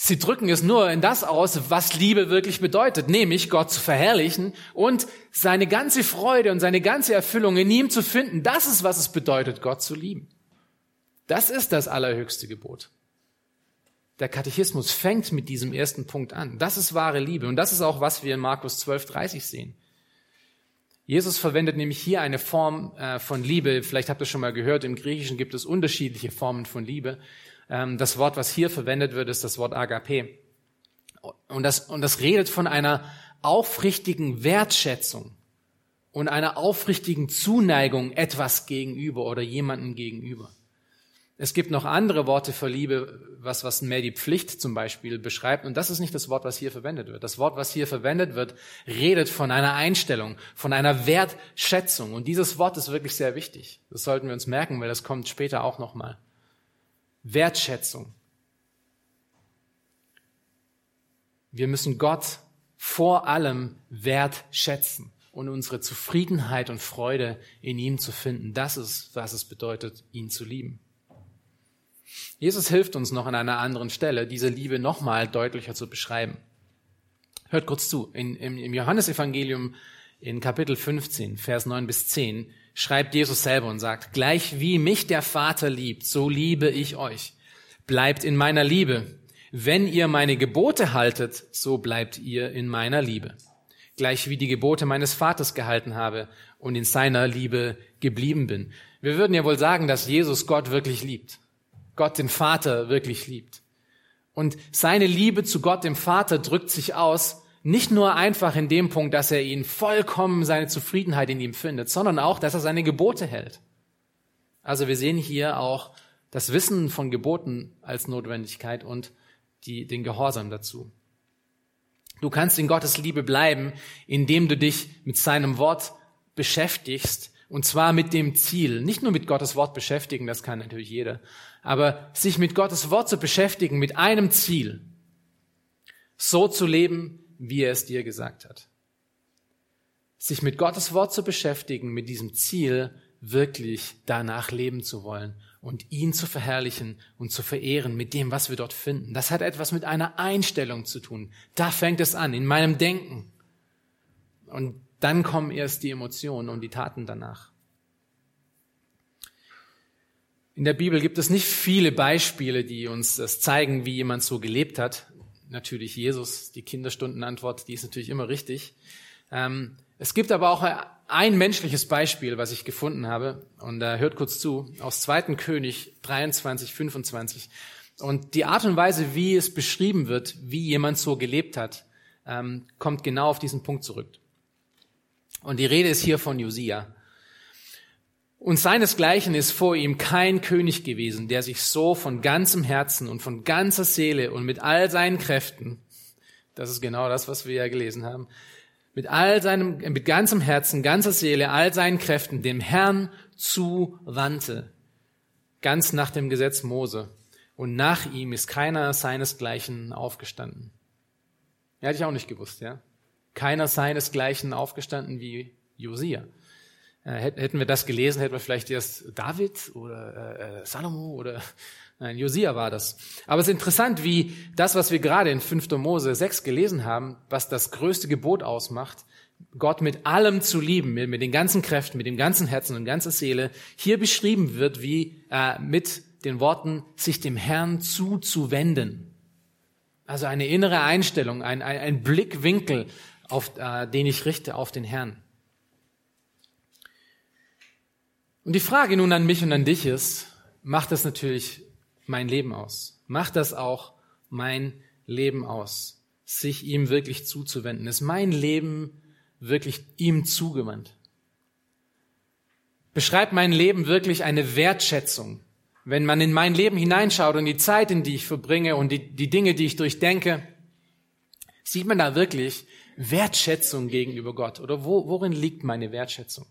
Sie drücken es nur in das aus, was Liebe wirklich bedeutet, nämlich Gott zu verherrlichen und seine ganze Freude und seine ganze Erfüllung in ihm zu finden. Das ist, was es bedeutet, Gott zu lieben. Das ist das allerhöchste Gebot. Der Katechismus fängt mit diesem ersten Punkt an. Das ist wahre Liebe. Und das ist auch, was wir in Markus 12, 30 sehen. Jesus verwendet nämlich hier eine Form äh, von Liebe. Vielleicht habt ihr schon mal gehört, im Griechischen gibt es unterschiedliche Formen von Liebe. Ähm, das Wort, was hier verwendet wird, ist das Wort Agape. Und das, und das redet von einer aufrichtigen Wertschätzung und einer aufrichtigen Zuneigung etwas gegenüber oder jemandem gegenüber. Es gibt noch andere Worte für Liebe, was, was mehr die Pflicht zum Beispiel beschreibt. Und das ist nicht das Wort, was hier verwendet wird. Das Wort, was hier verwendet wird, redet von einer Einstellung, von einer Wertschätzung. Und dieses Wort ist wirklich sehr wichtig. Das sollten wir uns merken, weil das kommt später auch nochmal. Wertschätzung. Wir müssen Gott vor allem wertschätzen und unsere Zufriedenheit und Freude in ihm zu finden. Das ist, was es bedeutet, ihn zu lieben. Jesus hilft uns noch an einer anderen Stelle, diese Liebe nochmal deutlicher zu beschreiben. Hört kurz zu. In, im, Im Johannesevangelium in Kapitel 15, Vers 9 bis 10 schreibt Jesus selber und sagt, gleich wie mich der Vater liebt, so liebe ich euch. Bleibt in meiner Liebe. Wenn ihr meine Gebote haltet, so bleibt ihr in meiner Liebe. Gleich wie die Gebote meines Vaters gehalten habe und in seiner Liebe geblieben bin. Wir würden ja wohl sagen, dass Jesus Gott wirklich liebt. Gott den Vater wirklich liebt. Und seine Liebe zu Gott dem Vater drückt sich aus, nicht nur einfach in dem Punkt, dass er ihn vollkommen seine Zufriedenheit in ihm findet, sondern auch, dass er seine Gebote hält. Also wir sehen hier auch das Wissen von Geboten als Notwendigkeit und die, den Gehorsam dazu. Du kannst in Gottes Liebe bleiben, indem du dich mit seinem Wort beschäftigst und zwar mit dem Ziel, nicht nur mit Gottes Wort beschäftigen, das kann natürlich jeder, aber sich mit Gottes Wort zu beschäftigen, mit einem Ziel, so zu leben, wie er es dir gesagt hat. Sich mit Gottes Wort zu beschäftigen, mit diesem Ziel, wirklich danach leben zu wollen und ihn zu verherrlichen und zu verehren mit dem, was wir dort finden. Das hat etwas mit einer Einstellung zu tun. Da fängt es an, in meinem Denken. Und dann kommen erst die Emotionen und die Taten danach. In der Bibel gibt es nicht viele Beispiele, die uns das zeigen, wie jemand so gelebt hat. Natürlich Jesus, die Kinderstundenantwort, die ist natürlich immer richtig. Ähm, es gibt aber auch ein menschliches Beispiel, was ich gefunden habe. Und da hört kurz zu, aus 2. König 23, 25. Und die Art und Weise, wie es beschrieben wird, wie jemand so gelebt hat, ähm, kommt genau auf diesen Punkt zurück. Und die Rede ist hier von Josia. Und seinesgleichen ist vor ihm kein König gewesen, der sich so von ganzem Herzen und von ganzer Seele und mit all seinen Kräften, das ist genau das, was wir ja gelesen haben, mit all seinem, mit ganzem Herzen, ganzer Seele, all seinen Kräften dem Herrn zuwandte, ganz nach dem Gesetz Mose. Und nach ihm ist keiner seinesgleichen aufgestanden. Ja, hätte ich auch nicht gewusst, ja. Keiner seinesgleichen aufgestanden wie Josia. Äh, hätten wir das gelesen, hätten wir vielleicht erst David oder äh, äh Salomo oder nein, Josia war das. Aber es ist interessant, wie das, was wir gerade in 5. Mose 6 gelesen haben, was das größte Gebot ausmacht, Gott mit allem zu lieben, mit, mit den ganzen Kräften, mit dem ganzen Herzen und ganzer Seele, hier beschrieben wird, wie äh, mit den Worten sich dem Herrn zuzuwenden. Also eine innere Einstellung, ein, ein, ein Blickwinkel, auf, äh, den ich richte auf den Herrn. Und die Frage nun an mich und an dich ist, macht das natürlich mein Leben aus? Macht das auch mein Leben aus? Sich ihm wirklich zuzuwenden? Ist mein Leben wirklich ihm zugewandt? Beschreibt mein Leben wirklich eine Wertschätzung? Wenn man in mein Leben hineinschaut und die Zeit, in die ich verbringe und die, die Dinge, die ich durchdenke, sieht man da wirklich Wertschätzung gegenüber Gott? Oder wo, worin liegt meine Wertschätzung?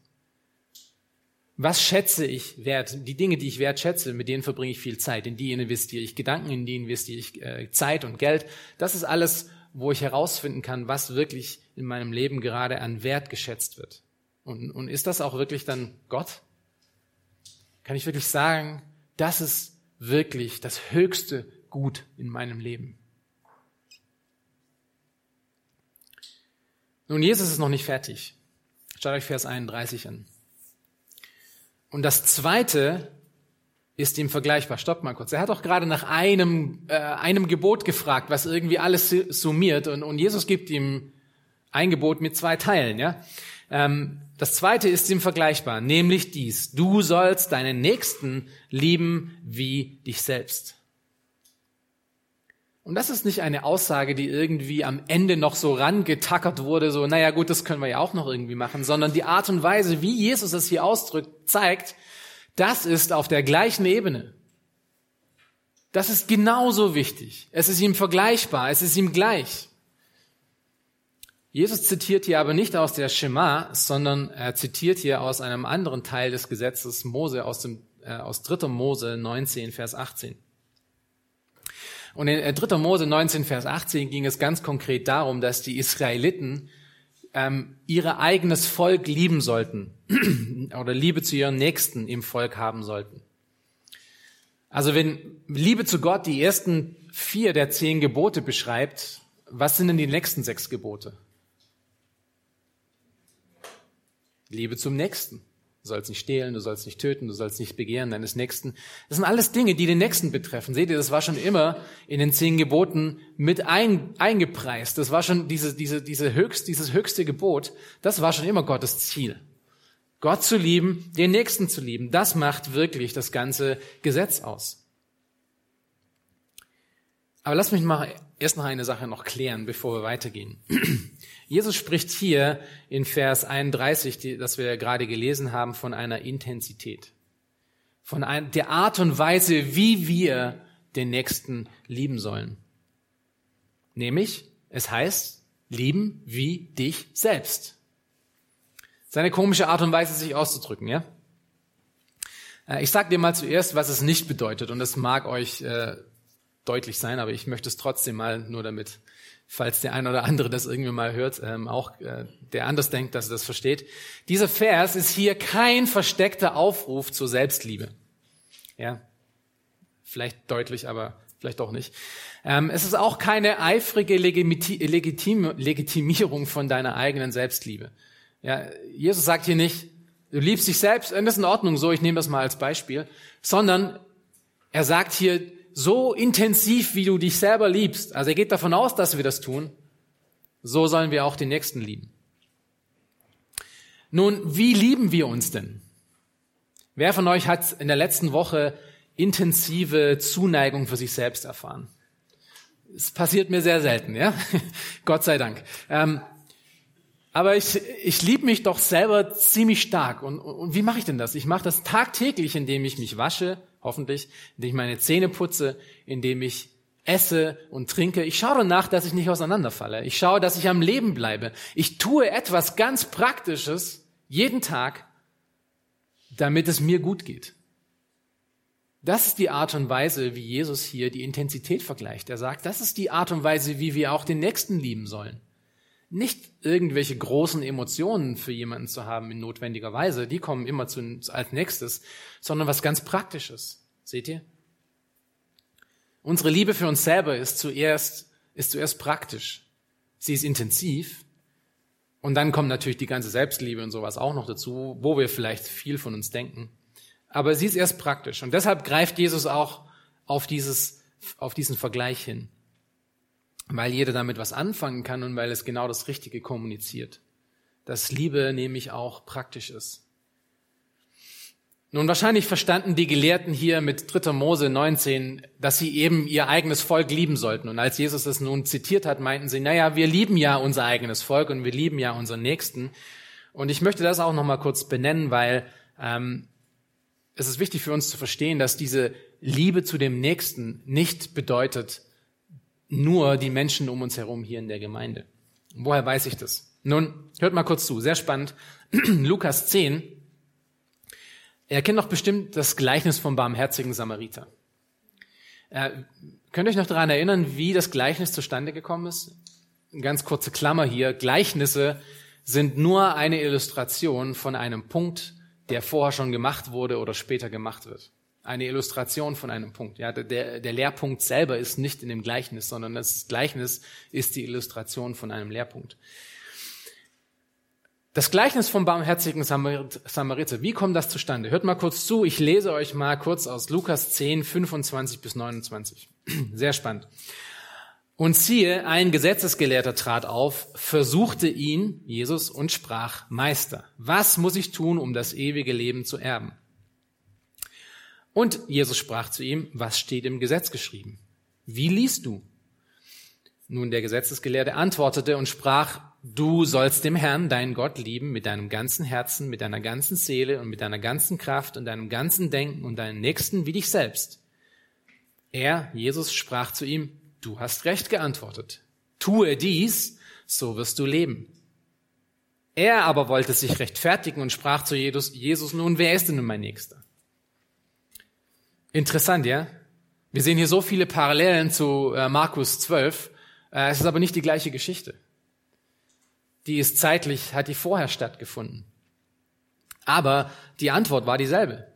Was schätze ich wert? Die Dinge, die ich wertschätze, mit denen verbringe ich viel Zeit. In die investiere ich Gedanken, in die investiere ich äh, Zeit und Geld. Das ist alles, wo ich herausfinden kann, was wirklich in meinem Leben gerade an Wert geschätzt wird. Und, und ist das auch wirklich dann Gott? Kann ich wirklich sagen, das ist wirklich das höchste Gut in meinem Leben? Nun, Jesus ist noch nicht fertig. Schaut euch Vers 31 an. Und das Zweite ist ihm vergleichbar. Stopp mal kurz. Er hat doch gerade nach einem, äh, einem Gebot gefragt, was irgendwie alles summiert. Und, und Jesus gibt ihm ein Gebot mit zwei Teilen. Ja? Ähm, das Zweite ist ihm vergleichbar, nämlich dies. Du sollst deinen Nächsten lieben wie dich selbst. Und das ist nicht eine Aussage, die irgendwie am Ende noch so rangetackert wurde, so, naja gut, das können wir ja auch noch irgendwie machen, sondern die Art und Weise, wie Jesus es hier ausdrückt, zeigt, das ist auf der gleichen Ebene. Das ist genauso wichtig. Es ist ihm vergleichbar, es ist ihm gleich. Jesus zitiert hier aber nicht aus der Schema, sondern er zitiert hier aus einem anderen Teil des Gesetzes Mose, aus, dem, äh, aus 3. Mose 19, Vers 18. Und in 3. Äh, Mose 19, Vers 18 ging es ganz konkret darum, dass die Israeliten ähm, ihr eigenes Volk lieben sollten oder Liebe zu ihren Nächsten im Volk haben sollten. Also wenn Liebe zu Gott die ersten vier der zehn Gebote beschreibt, was sind denn die nächsten sechs Gebote? Liebe zum Nächsten. Du sollst nicht stehlen, du sollst nicht töten, du sollst nicht begehren deines Nächsten. Das sind alles Dinge, die den Nächsten betreffen. Seht ihr, das war schon immer in den zehn Geboten mit ein, eingepreist. Das war schon diese, diese, diese höchst, dieses höchste Gebot. Das war schon immer Gottes Ziel. Gott zu lieben, den Nächsten zu lieben, das macht wirklich das ganze Gesetz aus. Aber lass mich mal erst noch eine Sache noch klären, bevor wir weitergehen. Jesus spricht hier in Vers 31, die, das wir gerade gelesen haben, von einer Intensität. Von ein, der Art und Weise, wie wir den Nächsten lieben sollen. Nämlich, es heißt, lieben wie dich selbst. Seine komische Art und Weise, sich auszudrücken, ja? Äh, ich sage dir mal zuerst, was es nicht bedeutet, und das mag euch äh, deutlich sein, aber ich möchte es trotzdem mal nur damit, falls der ein oder andere das irgendwie mal hört, ähm, auch äh, der anders denkt, dass er das versteht. Dieser Vers ist hier kein versteckter Aufruf zur Selbstliebe. Ja, vielleicht deutlich, aber vielleicht auch nicht. Ähm, es ist auch keine eifrige Legitim Legitimierung von deiner eigenen Selbstliebe. Ja, Jesus sagt hier nicht, du liebst dich selbst, das ist in Ordnung so, ich nehme das mal als Beispiel, sondern er sagt hier, so intensiv, wie du dich selber liebst, also er geht davon aus, dass wir das tun, so sollen wir auch den Nächsten lieben. Nun, wie lieben wir uns denn? Wer von euch hat in der letzten Woche intensive Zuneigung für sich selbst erfahren? Es passiert mir sehr selten, ja? Gott sei Dank. Ähm, aber ich, ich liebe mich doch selber ziemlich stark. Und, und wie mache ich denn das? Ich mache das tagtäglich, indem ich mich wasche, hoffentlich, indem ich meine Zähne putze, indem ich esse und trinke. Ich schaue danach, dass ich nicht auseinanderfalle. Ich schaue, dass ich am Leben bleibe. Ich tue etwas ganz Praktisches jeden Tag, damit es mir gut geht. Das ist die Art und Weise, wie Jesus hier die Intensität vergleicht. Er sagt, das ist die Art und Weise, wie wir auch den Nächsten lieben sollen. Nicht irgendwelche großen Emotionen für jemanden zu haben in notwendiger Weise, die kommen immer zu, als nächstes, sondern was ganz Praktisches. Seht ihr? Unsere Liebe für uns selber ist zuerst, ist zuerst praktisch. Sie ist intensiv. Und dann kommt natürlich die ganze Selbstliebe und sowas auch noch dazu, wo wir vielleicht viel von uns denken. Aber sie ist erst praktisch. Und deshalb greift Jesus auch auf dieses, auf diesen Vergleich hin. Weil jeder damit was anfangen kann und weil es genau das Richtige kommuniziert. Dass Liebe nämlich auch praktisch ist. Nun, wahrscheinlich verstanden die Gelehrten hier mit 3. Mose 19, dass sie eben ihr eigenes Volk lieben sollten. Und als Jesus es nun zitiert hat, meinten sie, naja, wir lieben ja unser eigenes Volk und wir lieben ja unseren Nächsten. Und ich möchte das auch nochmal kurz benennen, weil ähm, es ist wichtig für uns zu verstehen, dass diese Liebe zu dem Nächsten nicht bedeutet, nur die Menschen um uns herum hier in der Gemeinde. Woher weiß ich das? Nun, hört mal kurz zu, sehr spannend. Lukas 10, Ihr kennt doch bestimmt das Gleichnis vom barmherzigen Samariter. Äh, könnt ihr euch noch daran erinnern, wie das Gleichnis zustande gekommen ist? Ganz kurze Klammer hier. Gleichnisse sind nur eine Illustration von einem Punkt, der vorher schon gemacht wurde oder später gemacht wird. Eine Illustration von einem Punkt. Ja, der, der Lehrpunkt selber ist nicht in dem Gleichnis, sondern das Gleichnis ist die Illustration von einem Lehrpunkt. Das Gleichnis vom barmherzigen Samariter, wie kommt das zustande? Hört mal kurz zu, ich lese euch mal kurz aus Lukas 10, 25 bis 29. Sehr spannend. Und siehe, ein Gesetzesgelehrter trat auf, versuchte ihn, Jesus, und sprach, Meister, was muss ich tun, um das ewige Leben zu erben? Und Jesus sprach zu ihm, was steht im Gesetz geschrieben? Wie liest du? Nun der Gesetzesgelehrte antwortete und sprach, Du sollst dem Herrn, deinen Gott, lieben mit deinem ganzen Herzen, mit deiner ganzen Seele und mit deiner ganzen Kraft und deinem ganzen Denken und deinen Nächsten wie dich selbst. Er, Jesus, sprach zu ihm, du hast recht geantwortet. Tue dies, so wirst du leben. Er aber wollte sich rechtfertigen und sprach zu Jesus, Jesus, nun, wer ist denn nun mein Nächster? Interessant, ja? Wir sehen hier so viele Parallelen zu äh, Markus 12. Äh, es ist aber nicht die gleiche Geschichte. Die ist zeitlich, hat die vorher stattgefunden. Aber die Antwort war dieselbe.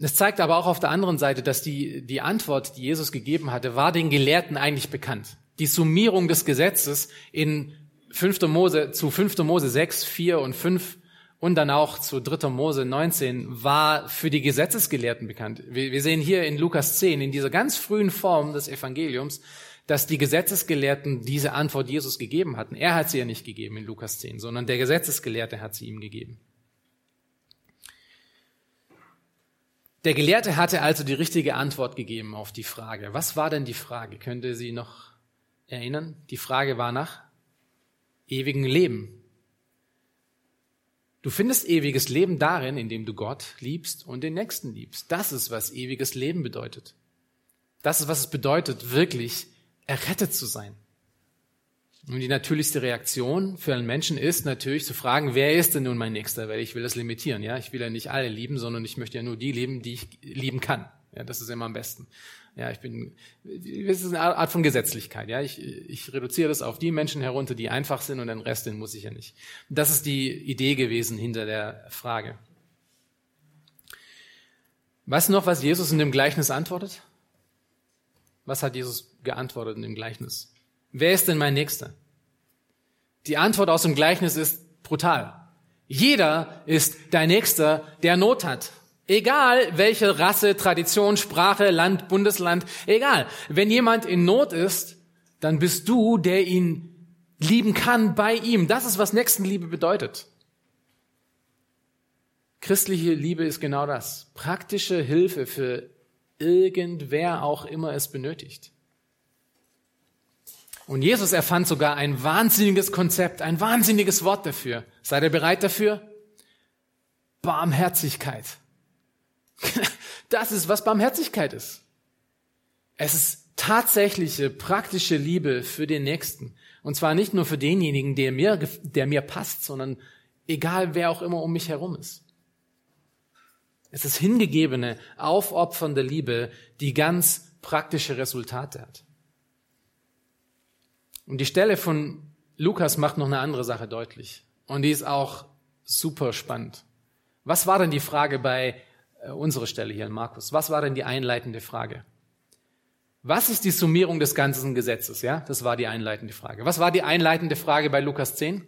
Es zeigt aber auch auf der anderen Seite, dass die, die Antwort, die Jesus gegeben hatte, war den Gelehrten eigentlich bekannt. Die Summierung des Gesetzes in 5. Mose, zu 5. Mose 6, 4 und 5 und dann auch zu 3. Mose 19 war für die Gesetzesgelehrten bekannt. Wir, sehen hier in Lukas 10, in dieser ganz frühen Form des Evangeliums, dass die Gesetzesgelehrten diese Antwort Jesus gegeben hatten. Er hat sie ja nicht gegeben in Lukas 10, sondern der Gesetzesgelehrte hat sie ihm gegeben. Der Gelehrte hatte also die richtige Antwort gegeben auf die Frage. Was war denn die Frage? Könnt ihr sie noch erinnern? Die Frage war nach ewigem Leben. Du findest ewiges Leben darin, indem du Gott liebst und den Nächsten liebst. Das ist, was ewiges Leben bedeutet. Das ist, was es bedeutet, wirklich errettet zu sein. Und die natürlichste Reaktion für einen Menschen ist natürlich zu fragen, wer ist denn nun mein Nächster? Weil ich will das limitieren, ja. Ich will ja nicht alle lieben, sondern ich möchte ja nur die lieben, die ich lieben kann. Ja, das ist immer am besten. Ja, ich bin, das ist eine Art von Gesetzlichkeit, ja. Ich, ich reduziere das auf die Menschen herunter, die einfach sind und den Rest, den muss ich ja nicht. Das ist die Idee gewesen hinter der Frage. Weißt du noch, was Jesus in dem Gleichnis antwortet? Was hat Jesus geantwortet in dem Gleichnis? Wer ist denn mein Nächster? Die Antwort aus dem Gleichnis ist brutal. Jeder ist dein Nächster, der Not hat. Egal welche Rasse, Tradition, Sprache, Land, Bundesland, egal. Wenn jemand in Not ist, dann bist du, der ihn lieben kann bei ihm. Das ist, was Nächstenliebe bedeutet. Christliche Liebe ist genau das. Praktische Hilfe für irgendwer auch immer es benötigt. Und Jesus erfand sogar ein wahnsinniges Konzept, ein wahnsinniges Wort dafür. Seid ihr bereit dafür? Barmherzigkeit. Das ist, was Barmherzigkeit ist. Es ist tatsächliche, praktische Liebe für den Nächsten. Und zwar nicht nur für denjenigen, der mir, der mir passt, sondern egal wer auch immer um mich herum ist. Es ist hingegebene, aufopfernde Liebe, die ganz praktische Resultate hat. Und die Stelle von Lukas macht noch eine andere Sache deutlich. Und die ist auch super spannend. Was war denn die Frage bei äh, unserer Stelle hier in Markus? Was war denn die einleitende Frage? Was ist die Summierung des ganzen Gesetzes? Ja, das war die einleitende Frage. Was war die einleitende Frage bei Lukas 10?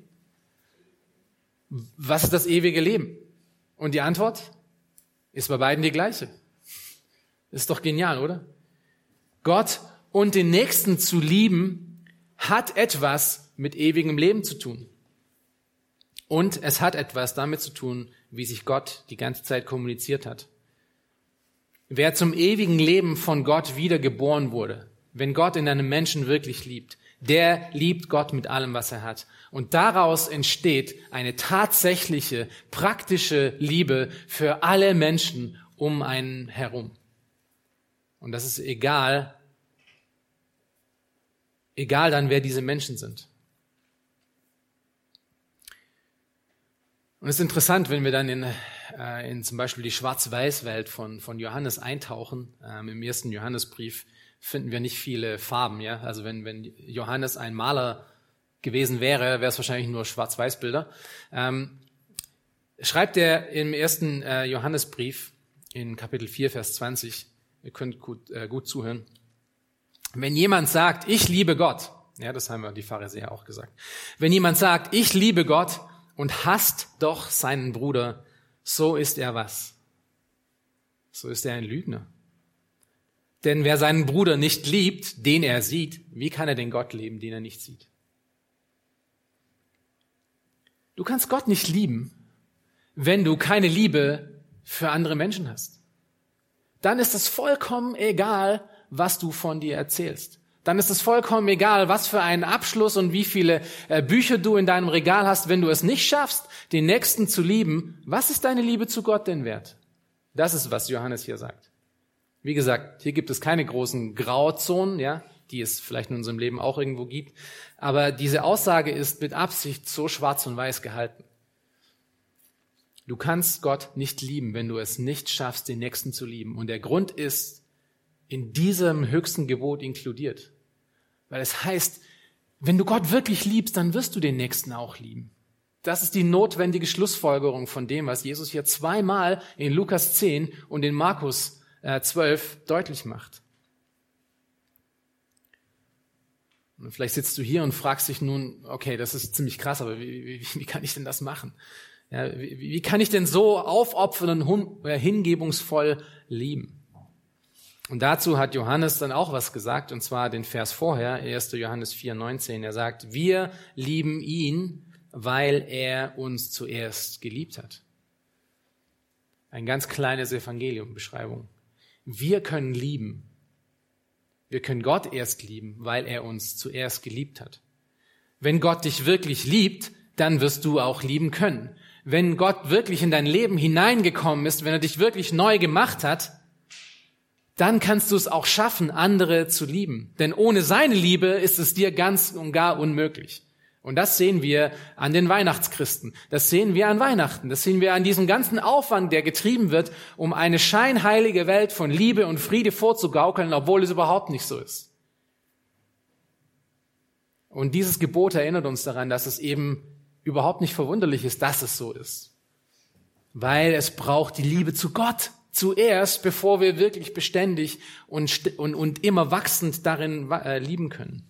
Was ist das ewige Leben? Und die Antwort ist bei beiden die gleiche. Ist doch genial, oder? Gott und den Nächsten zu lieben hat etwas mit ewigem Leben zu tun. Und es hat etwas damit zu tun, wie sich Gott die ganze Zeit kommuniziert hat. Wer zum ewigen Leben von Gott wiedergeboren wurde, wenn Gott in einem Menschen wirklich liebt, der liebt Gott mit allem, was er hat. Und daraus entsteht eine tatsächliche, praktische Liebe für alle Menschen um einen herum. Und das ist egal, Egal dann, wer diese Menschen sind. Und es ist interessant, wenn wir dann in, äh, in zum Beispiel die Schwarz-Weiß-Welt von, von Johannes eintauchen. Ähm, Im ersten Johannesbrief finden wir nicht viele Farben. Ja? Also wenn, wenn Johannes ein Maler gewesen wäre, wäre es wahrscheinlich nur Schwarz-Weiß-Bilder. Ähm, schreibt er im ersten äh, Johannesbrief in Kapitel 4, Vers 20, ihr könnt gut, äh, gut zuhören, wenn jemand sagt, ich liebe Gott, ja, das haben wir die Pharisäer auch gesagt. Wenn jemand sagt, ich liebe Gott und hasst doch seinen Bruder, so ist er was? So ist er ein Lügner. Denn wer seinen Bruder nicht liebt, den er sieht, wie kann er den Gott lieben, den er nicht sieht? Du kannst Gott nicht lieben, wenn du keine Liebe für andere Menschen hast. Dann ist es vollkommen egal, was du von dir erzählst. Dann ist es vollkommen egal, was für einen Abschluss und wie viele äh, Bücher du in deinem Regal hast. Wenn du es nicht schaffst, den Nächsten zu lieben, was ist deine Liebe zu Gott denn wert? Das ist, was Johannes hier sagt. Wie gesagt, hier gibt es keine großen Grauzonen, ja, die es vielleicht in unserem Leben auch irgendwo gibt. Aber diese Aussage ist mit Absicht so schwarz und weiß gehalten. Du kannst Gott nicht lieben, wenn du es nicht schaffst, den Nächsten zu lieben. Und der Grund ist in diesem höchsten Gebot inkludiert. Weil es heißt, wenn du Gott wirklich liebst, dann wirst du den Nächsten auch lieben. Das ist die notwendige Schlussfolgerung von dem, was Jesus hier zweimal in Lukas 10 und in Markus 12 äh, deutlich macht. Und vielleicht sitzt du hier und fragst dich nun, okay, das ist ziemlich krass, aber wie, wie, wie kann ich denn das machen? Ja, wie, wie kann ich denn so aufopfern und äh, hingebungsvoll lieben? Und dazu hat Johannes dann auch was gesagt, und zwar den Vers vorher, 1. Johannes 4, 19. Er sagt, wir lieben ihn, weil er uns zuerst geliebt hat. Ein ganz kleines Evangelium, Beschreibung. Wir können lieben. Wir können Gott erst lieben, weil er uns zuerst geliebt hat. Wenn Gott dich wirklich liebt, dann wirst du auch lieben können. Wenn Gott wirklich in dein Leben hineingekommen ist, wenn er dich wirklich neu gemacht hat, dann kannst du es auch schaffen, andere zu lieben. Denn ohne seine Liebe ist es dir ganz und gar unmöglich. Und das sehen wir an den Weihnachtschristen. Das sehen wir an Weihnachten. Das sehen wir an diesem ganzen Aufwand, der getrieben wird, um eine scheinheilige Welt von Liebe und Friede vorzugaukeln, obwohl es überhaupt nicht so ist. Und dieses Gebot erinnert uns daran, dass es eben überhaupt nicht verwunderlich ist, dass es so ist. Weil es braucht die Liebe zu Gott zuerst, bevor wir wirklich beständig und, und, und immer wachsend darin äh, lieben können.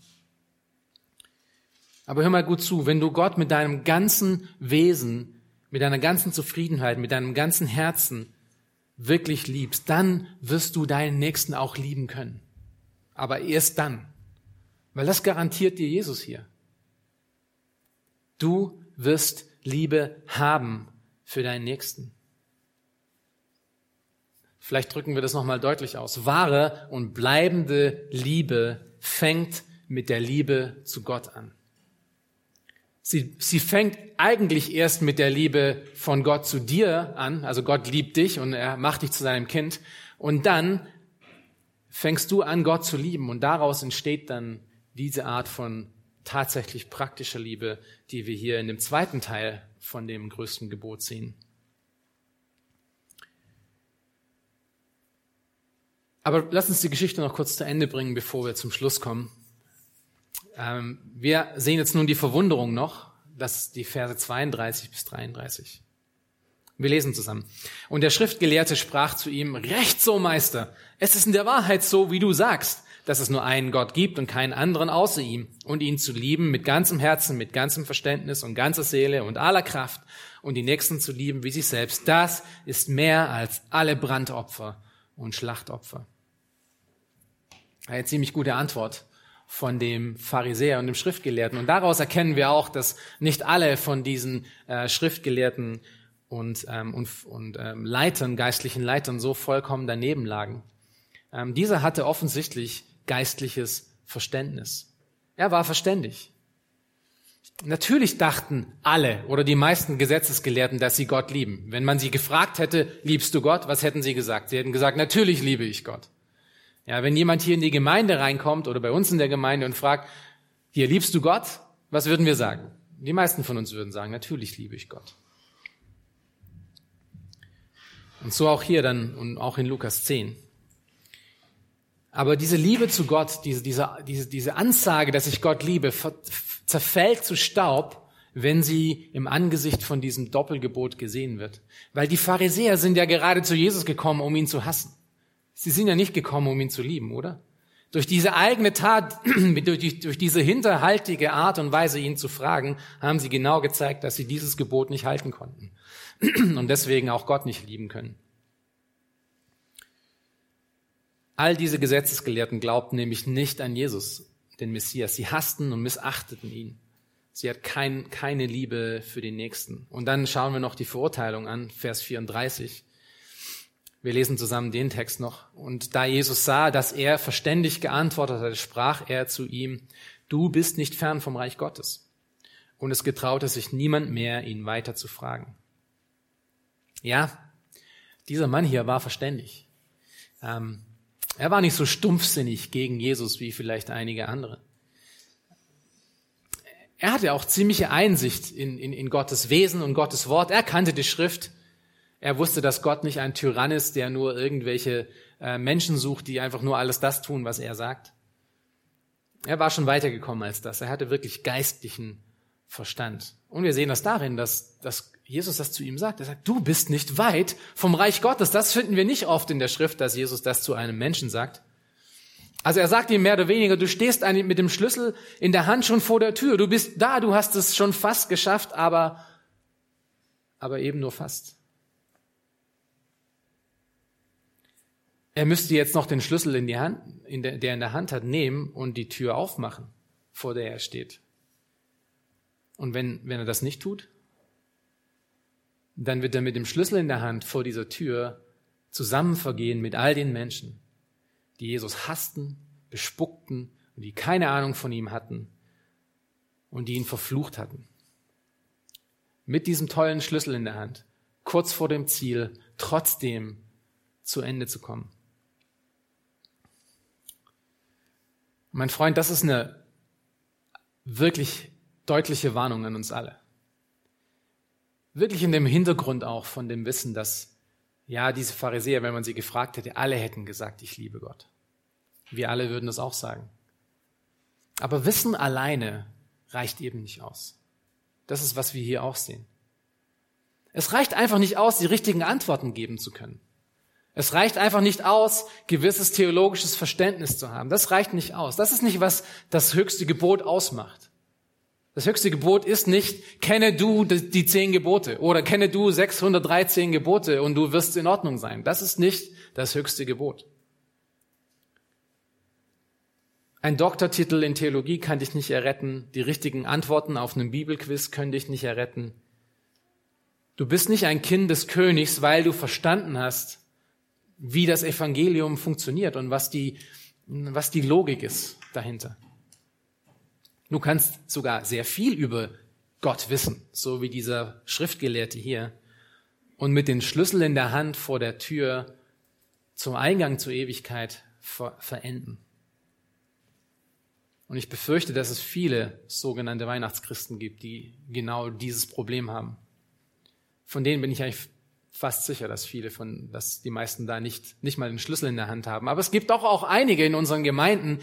Aber hör mal gut zu, wenn du Gott mit deinem ganzen Wesen, mit deiner ganzen Zufriedenheit, mit deinem ganzen Herzen wirklich liebst, dann wirst du deinen Nächsten auch lieben können. Aber erst dann. Weil das garantiert dir Jesus hier. Du wirst Liebe haben für deinen Nächsten. Vielleicht drücken wir das nochmal deutlich aus. Wahre und bleibende Liebe fängt mit der Liebe zu Gott an. Sie, sie fängt eigentlich erst mit der Liebe von Gott zu dir an. Also Gott liebt dich und er macht dich zu seinem Kind. Und dann fängst du an, Gott zu lieben. Und daraus entsteht dann diese Art von tatsächlich praktischer Liebe, die wir hier in dem zweiten Teil von dem größten Gebot sehen. Aber lass uns die Geschichte noch kurz zu Ende bringen, bevor wir zum Schluss kommen. Ähm, wir sehen jetzt nun die Verwunderung noch, das die Verse 32 bis 33. Wir lesen zusammen. Und der Schriftgelehrte sprach zu ihm, Recht so, Meister, es ist in der Wahrheit so, wie du sagst, dass es nur einen Gott gibt und keinen anderen außer ihm, und ihn zu lieben mit ganzem Herzen, mit ganzem Verständnis und ganzer Seele und aller Kraft, und die Nächsten zu lieben wie sich selbst, das ist mehr als alle Brandopfer und Schlachtopfer. Eine ziemlich gute Antwort von dem Pharisäer und dem Schriftgelehrten. Und daraus erkennen wir auch, dass nicht alle von diesen äh, Schriftgelehrten und, ähm, und, und ähm, Leitern, geistlichen Leitern so vollkommen daneben lagen. Ähm, dieser hatte offensichtlich geistliches Verständnis. Er war verständig. Natürlich dachten alle oder die meisten Gesetzesgelehrten, dass sie Gott lieben. Wenn man sie gefragt hätte, liebst du Gott, was hätten sie gesagt? Sie hätten gesagt, natürlich liebe ich Gott. Ja, wenn jemand hier in die Gemeinde reinkommt oder bei uns in der Gemeinde und fragt, hier liebst du Gott? Was würden wir sagen? Die meisten von uns würden sagen, natürlich liebe ich Gott. Und so auch hier dann und auch in Lukas 10. Aber diese Liebe zu Gott, diese, diese, diese, diese Ansage, dass ich Gott liebe, zerfällt zu Staub, wenn sie im Angesicht von diesem Doppelgebot gesehen wird. Weil die Pharisäer sind ja gerade zu Jesus gekommen, um ihn zu hassen. Sie sind ja nicht gekommen, um ihn zu lieben, oder? Durch diese eigene Tat, durch, durch diese hinterhaltige Art und Weise, ihn zu fragen, haben sie genau gezeigt, dass sie dieses Gebot nicht halten konnten und deswegen auch Gott nicht lieben können. All diese Gesetzesgelehrten glaubten nämlich nicht an Jesus, den Messias. Sie hassten und missachteten ihn. Sie hat kein, keine Liebe für den Nächsten. Und dann schauen wir noch die Verurteilung an, Vers 34. Wir lesen zusammen den Text noch. Und da Jesus sah, dass er verständig geantwortet hatte, sprach er zu ihm, du bist nicht fern vom Reich Gottes. Und es getraute sich niemand mehr, ihn weiter zu fragen. Ja, dieser Mann hier war verständig. Ähm, Er war nicht so stumpfsinnig gegen Jesus wie vielleicht einige andere. Er hatte auch ziemliche Einsicht in, in, in Gottes Wesen und Gottes Wort. Er kannte die Schrift. Er wusste, dass Gott nicht ein Tyrann ist, der nur irgendwelche äh, Menschen sucht, die einfach nur alles das tun, was er sagt. Er war schon weitergekommen als das. Er hatte wirklich geistlichen Verstand. Und wir sehen das darin, dass, dass Jesus das zu ihm sagt. Er sagt, du bist nicht weit vom Reich Gottes. Das finden wir nicht oft in der Schrift, dass Jesus das zu einem Menschen sagt. Also er sagt ihm mehr oder weniger, du stehst mit dem Schlüssel in der Hand schon vor der Tür. Du bist da, du hast es schon fast geschafft, aber, aber eben nur fast. Er müsste jetzt noch den Schlüssel in die Hand, in der, der in der Hand hat, nehmen und die Tür aufmachen, vor der er steht. Und wenn, wenn er das nicht tut, dann wird er mit dem Schlüssel in der Hand vor dieser Tür zusammen vergehen mit all den Menschen, die Jesus hassten, bespuckten und die keine Ahnung von ihm hatten und die ihn verflucht hatten. Mit diesem tollen Schlüssel in der Hand, kurz vor dem Ziel, trotzdem zu Ende zu kommen. Mein Freund, das ist eine wirklich deutliche Warnung an uns alle. Wirklich in dem Hintergrund auch von dem Wissen, dass ja, diese Pharisäer, wenn man sie gefragt hätte, alle hätten gesagt, ich liebe Gott. Wir alle würden das auch sagen. Aber Wissen alleine reicht eben nicht aus. Das ist, was wir hier auch sehen. Es reicht einfach nicht aus, die richtigen Antworten geben zu können. Es reicht einfach nicht aus, gewisses theologisches Verständnis zu haben. Das reicht nicht aus. Das ist nicht, was das höchste Gebot ausmacht. Das höchste Gebot ist nicht, kenne du die zehn Gebote oder kenne du 613 Gebote und du wirst in Ordnung sein. Das ist nicht das höchste Gebot. Ein Doktortitel in Theologie kann dich nicht erretten. Die richtigen Antworten auf einem Bibelquiz können dich nicht erretten. Du bist nicht ein Kind des Königs, weil du verstanden hast, wie das Evangelium funktioniert und was die, was die Logik ist dahinter. Du kannst sogar sehr viel über Gott wissen, so wie dieser Schriftgelehrte hier, und mit den Schlüssel in der Hand vor der Tür zum Eingang zur Ewigkeit ver verenden. Und ich befürchte, dass es viele sogenannte Weihnachtschristen gibt, die genau dieses Problem haben. Von denen bin ich eigentlich fast sicher, dass viele von, dass die meisten da nicht, nicht mal den Schlüssel in der Hand haben. Aber es gibt doch auch einige in unseren Gemeinden,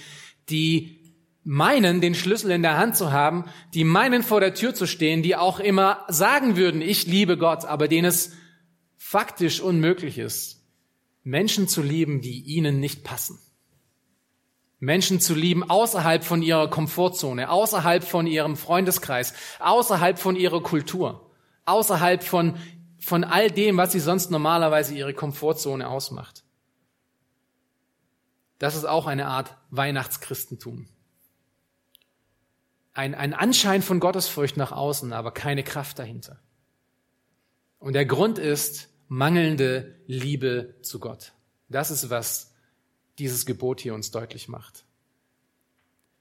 die meinen, den Schlüssel in der Hand zu haben, die meinen, vor der Tür zu stehen, die auch immer sagen würden, ich liebe Gott, aber denen es faktisch unmöglich ist, Menschen zu lieben, die ihnen nicht passen. Menschen zu lieben außerhalb von ihrer Komfortzone, außerhalb von ihrem Freundeskreis, außerhalb von ihrer Kultur, außerhalb von von all dem, was sie sonst normalerweise ihre Komfortzone ausmacht. Das ist auch eine Art Weihnachtschristentum. Ein, ein Anschein von Gottesfurcht nach außen, aber keine Kraft dahinter. Und der Grund ist mangelnde Liebe zu Gott. Das ist, was dieses Gebot hier uns deutlich macht.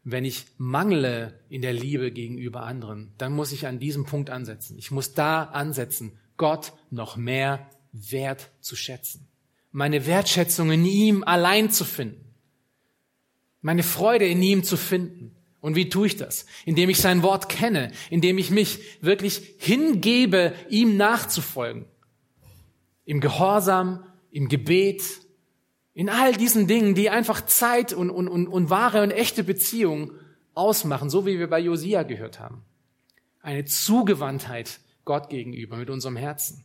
Wenn ich mangle in der Liebe gegenüber anderen, dann muss ich an diesem Punkt ansetzen. Ich muss da ansetzen, Gott noch mehr wert zu schätzen. Meine Wertschätzung in ihm allein zu finden. Meine Freude in ihm zu finden. Und wie tue ich das? Indem ich sein Wort kenne, indem ich mich wirklich hingebe, ihm nachzufolgen. Im Gehorsam, im Gebet, in all diesen Dingen, die einfach Zeit und, und, und, und wahre und echte Beziehung ausmachen, so wie wir bei Josia gehört haben. Eine Zugewandtheit Gott gegenüber, mit unserem Herzen.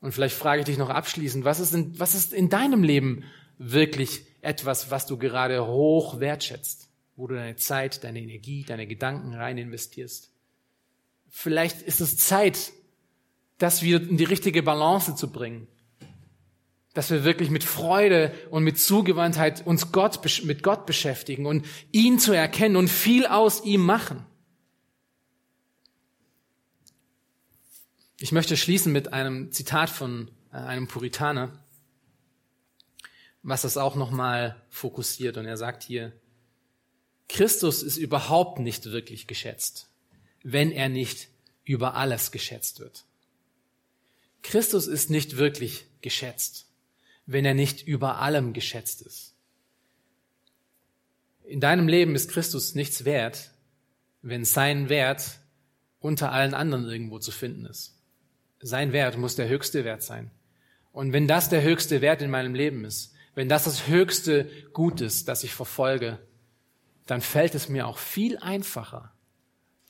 Und vielleicht frage ich dich noch abschließend, was ist in, was ist in deinem Leben wirklich etwas, was du gerade hoch wertschätzt, wo du deine Zeit, deine Energie, deine Gedanken rein investierst? Vielleicht ist es Zeit, das wieder in die richtige Balance zu bringen. Dass wir wirklich mit Freude und mit Zugewandtheit uns Gott, mit Gott beschäftigen und ihn zu erkennen und viel aus ihm machen. Ich möchte schließen mit einem Zitat von äh, einem Puritaner, was das auch nochmal fokussiert. Und er sagt hier, Christus ist überhaupt nicht wirklich geschätzt, wenn er nicht über alles geschätzt wird. Christus ist nicht wirklich geschätzt, wenn er nicht über allem geschätzt ist. In deinem Leben ist Christus nichts wert, wenn sein Wert unter allen anderen irgendwo zu finden ist. Sein Wert muss der höchste Wert sein. Und wenn das der höchste Wert in meinem Leben ist, wenn das das höchste Gut ist, das ich verfolge, dann fällt es mir auch viel einfacher,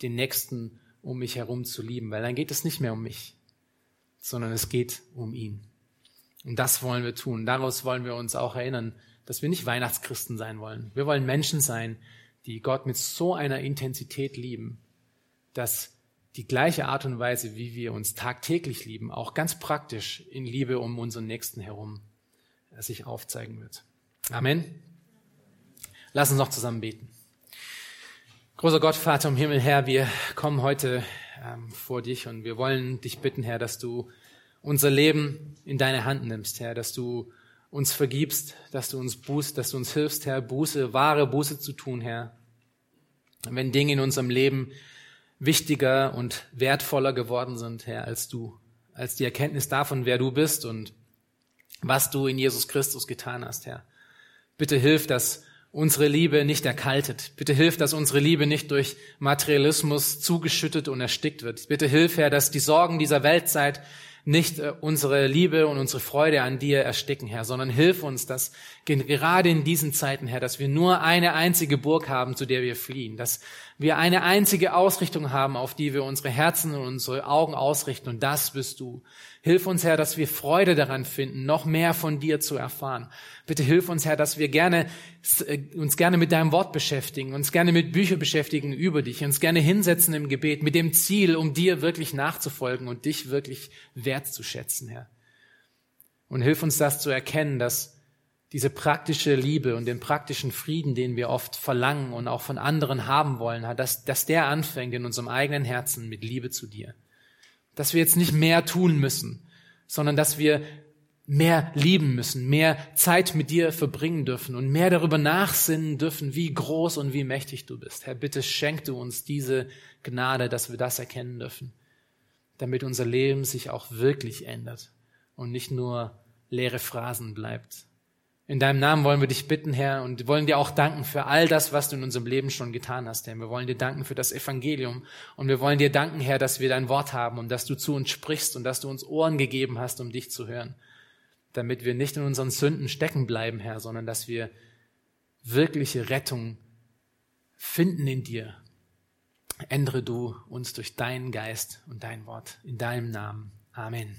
den Nächsten um mich herum zu lieben, weil dann geht es nicht mehr um mich, sondern es geht um ihn. Und das wollen wir tun. Daraus wollen wir uns auch erinnern, dass wir nicht Weihnachtschristen sein wollen. Wir wollen Menschen sein, die Gott mit so einer Intensität lieben, dass die gleiche Art und Weise, wie wir uns tagtäglich lieben, auch ganz praktisch in Liebe um unseren Nächsten herum sich aufzeigen wird. Amen. Lass uns noch zusammen beten. Großer Gott, Vater im Himmel, Herr, wir kommen heute ähm, vor dich und wir wollen dich bitten, Herr, dass du unser Leben in deine Hand nimmst, Herr, dass du uns vergibst, dass du uns bußt, dass du uns hilfst, Herr, Buße, wahre Buße zu tun, Herr. Wenn Dinge in unserem Leben wichtiger und wertvoller geworden sind, Herr, als du, als die Erkenntnis davon, wer du bist und was du in Jesus Christus getan hast, Herr. Bitte hilf, dass unsere Liebe nicht erkaltet. Bitte hilf, dass unsere Liebe nicht durch Materialismus zugeschüttet und erstickt wird. Bitte hilf, Herr, dass die Sorgen dieser Weltzeit nicht äh, unsere Liebe und unsere Freude an dir ersticken, Herr, sondern hilf uns, dass gerade in diesen Zeiten, Herr, dass wir nur eine einzige Burg haben, zu der wir fliehen, dass wir eine einzige Ausrichtung haben, auf die wir unsere Herzen und unsere Augen ausrichten, und das bist du. Hilf uns, Herr, dass wir Freude daran finden, noch mehr von dir zu erfahren. Bitte hilf uns, Herr, dass wir gerne, äh, uns gerne mit deinem Wort beschäftigen, uns gerne mit Büchern beschäftigen über dich, uns gerne hinsetzen im Gebet mit dem Ziel, um dir wirklich nachzufolgen und dich wirklich wertzuschätzen, Herr. Und hilf uns das zu erkennen, dass diese praktische Liebe und den praktischen Frieden, den wir oft verlangen und auch von anderen haben wollen, dass, dass der anfängt in unserem eigenen Herzen mit Liebe zu dir dass wir jetzt nicht mehr tun müssen, sondern dass wir mehr lieben müssen, mehr Zeit mit dir verbringen dürfen und mehr darüber nachsinnen dürfen, wie groß und wie mächtig du bist. Herr, bitte schenk du uns diese Gnade, dass wir das erkennen dürfen, damit unser Leben sich auch wirklich ändert und nicht nur leere Phrasen bleibt. In deinem Namen wollen wir dich bitten, Herr, und wollen dir auch danken für all das, was du in unserem Leben schon getan hast, Herr. Wir wollen dir danken für das Evangelium und wir wollen dir danken, Herr, dass wir dein Wort haben und dass du zu uns sprichst und dass du uns Ohren gegeben hast, um dich zu hören, damit wir nicht in unseren Sünden stecken bleiben, Herr, sondern dass wir wirkliche Rettung finden in dir. Ändere du uns durch deinen Geist und dein Wort in deinem Namen. Amen.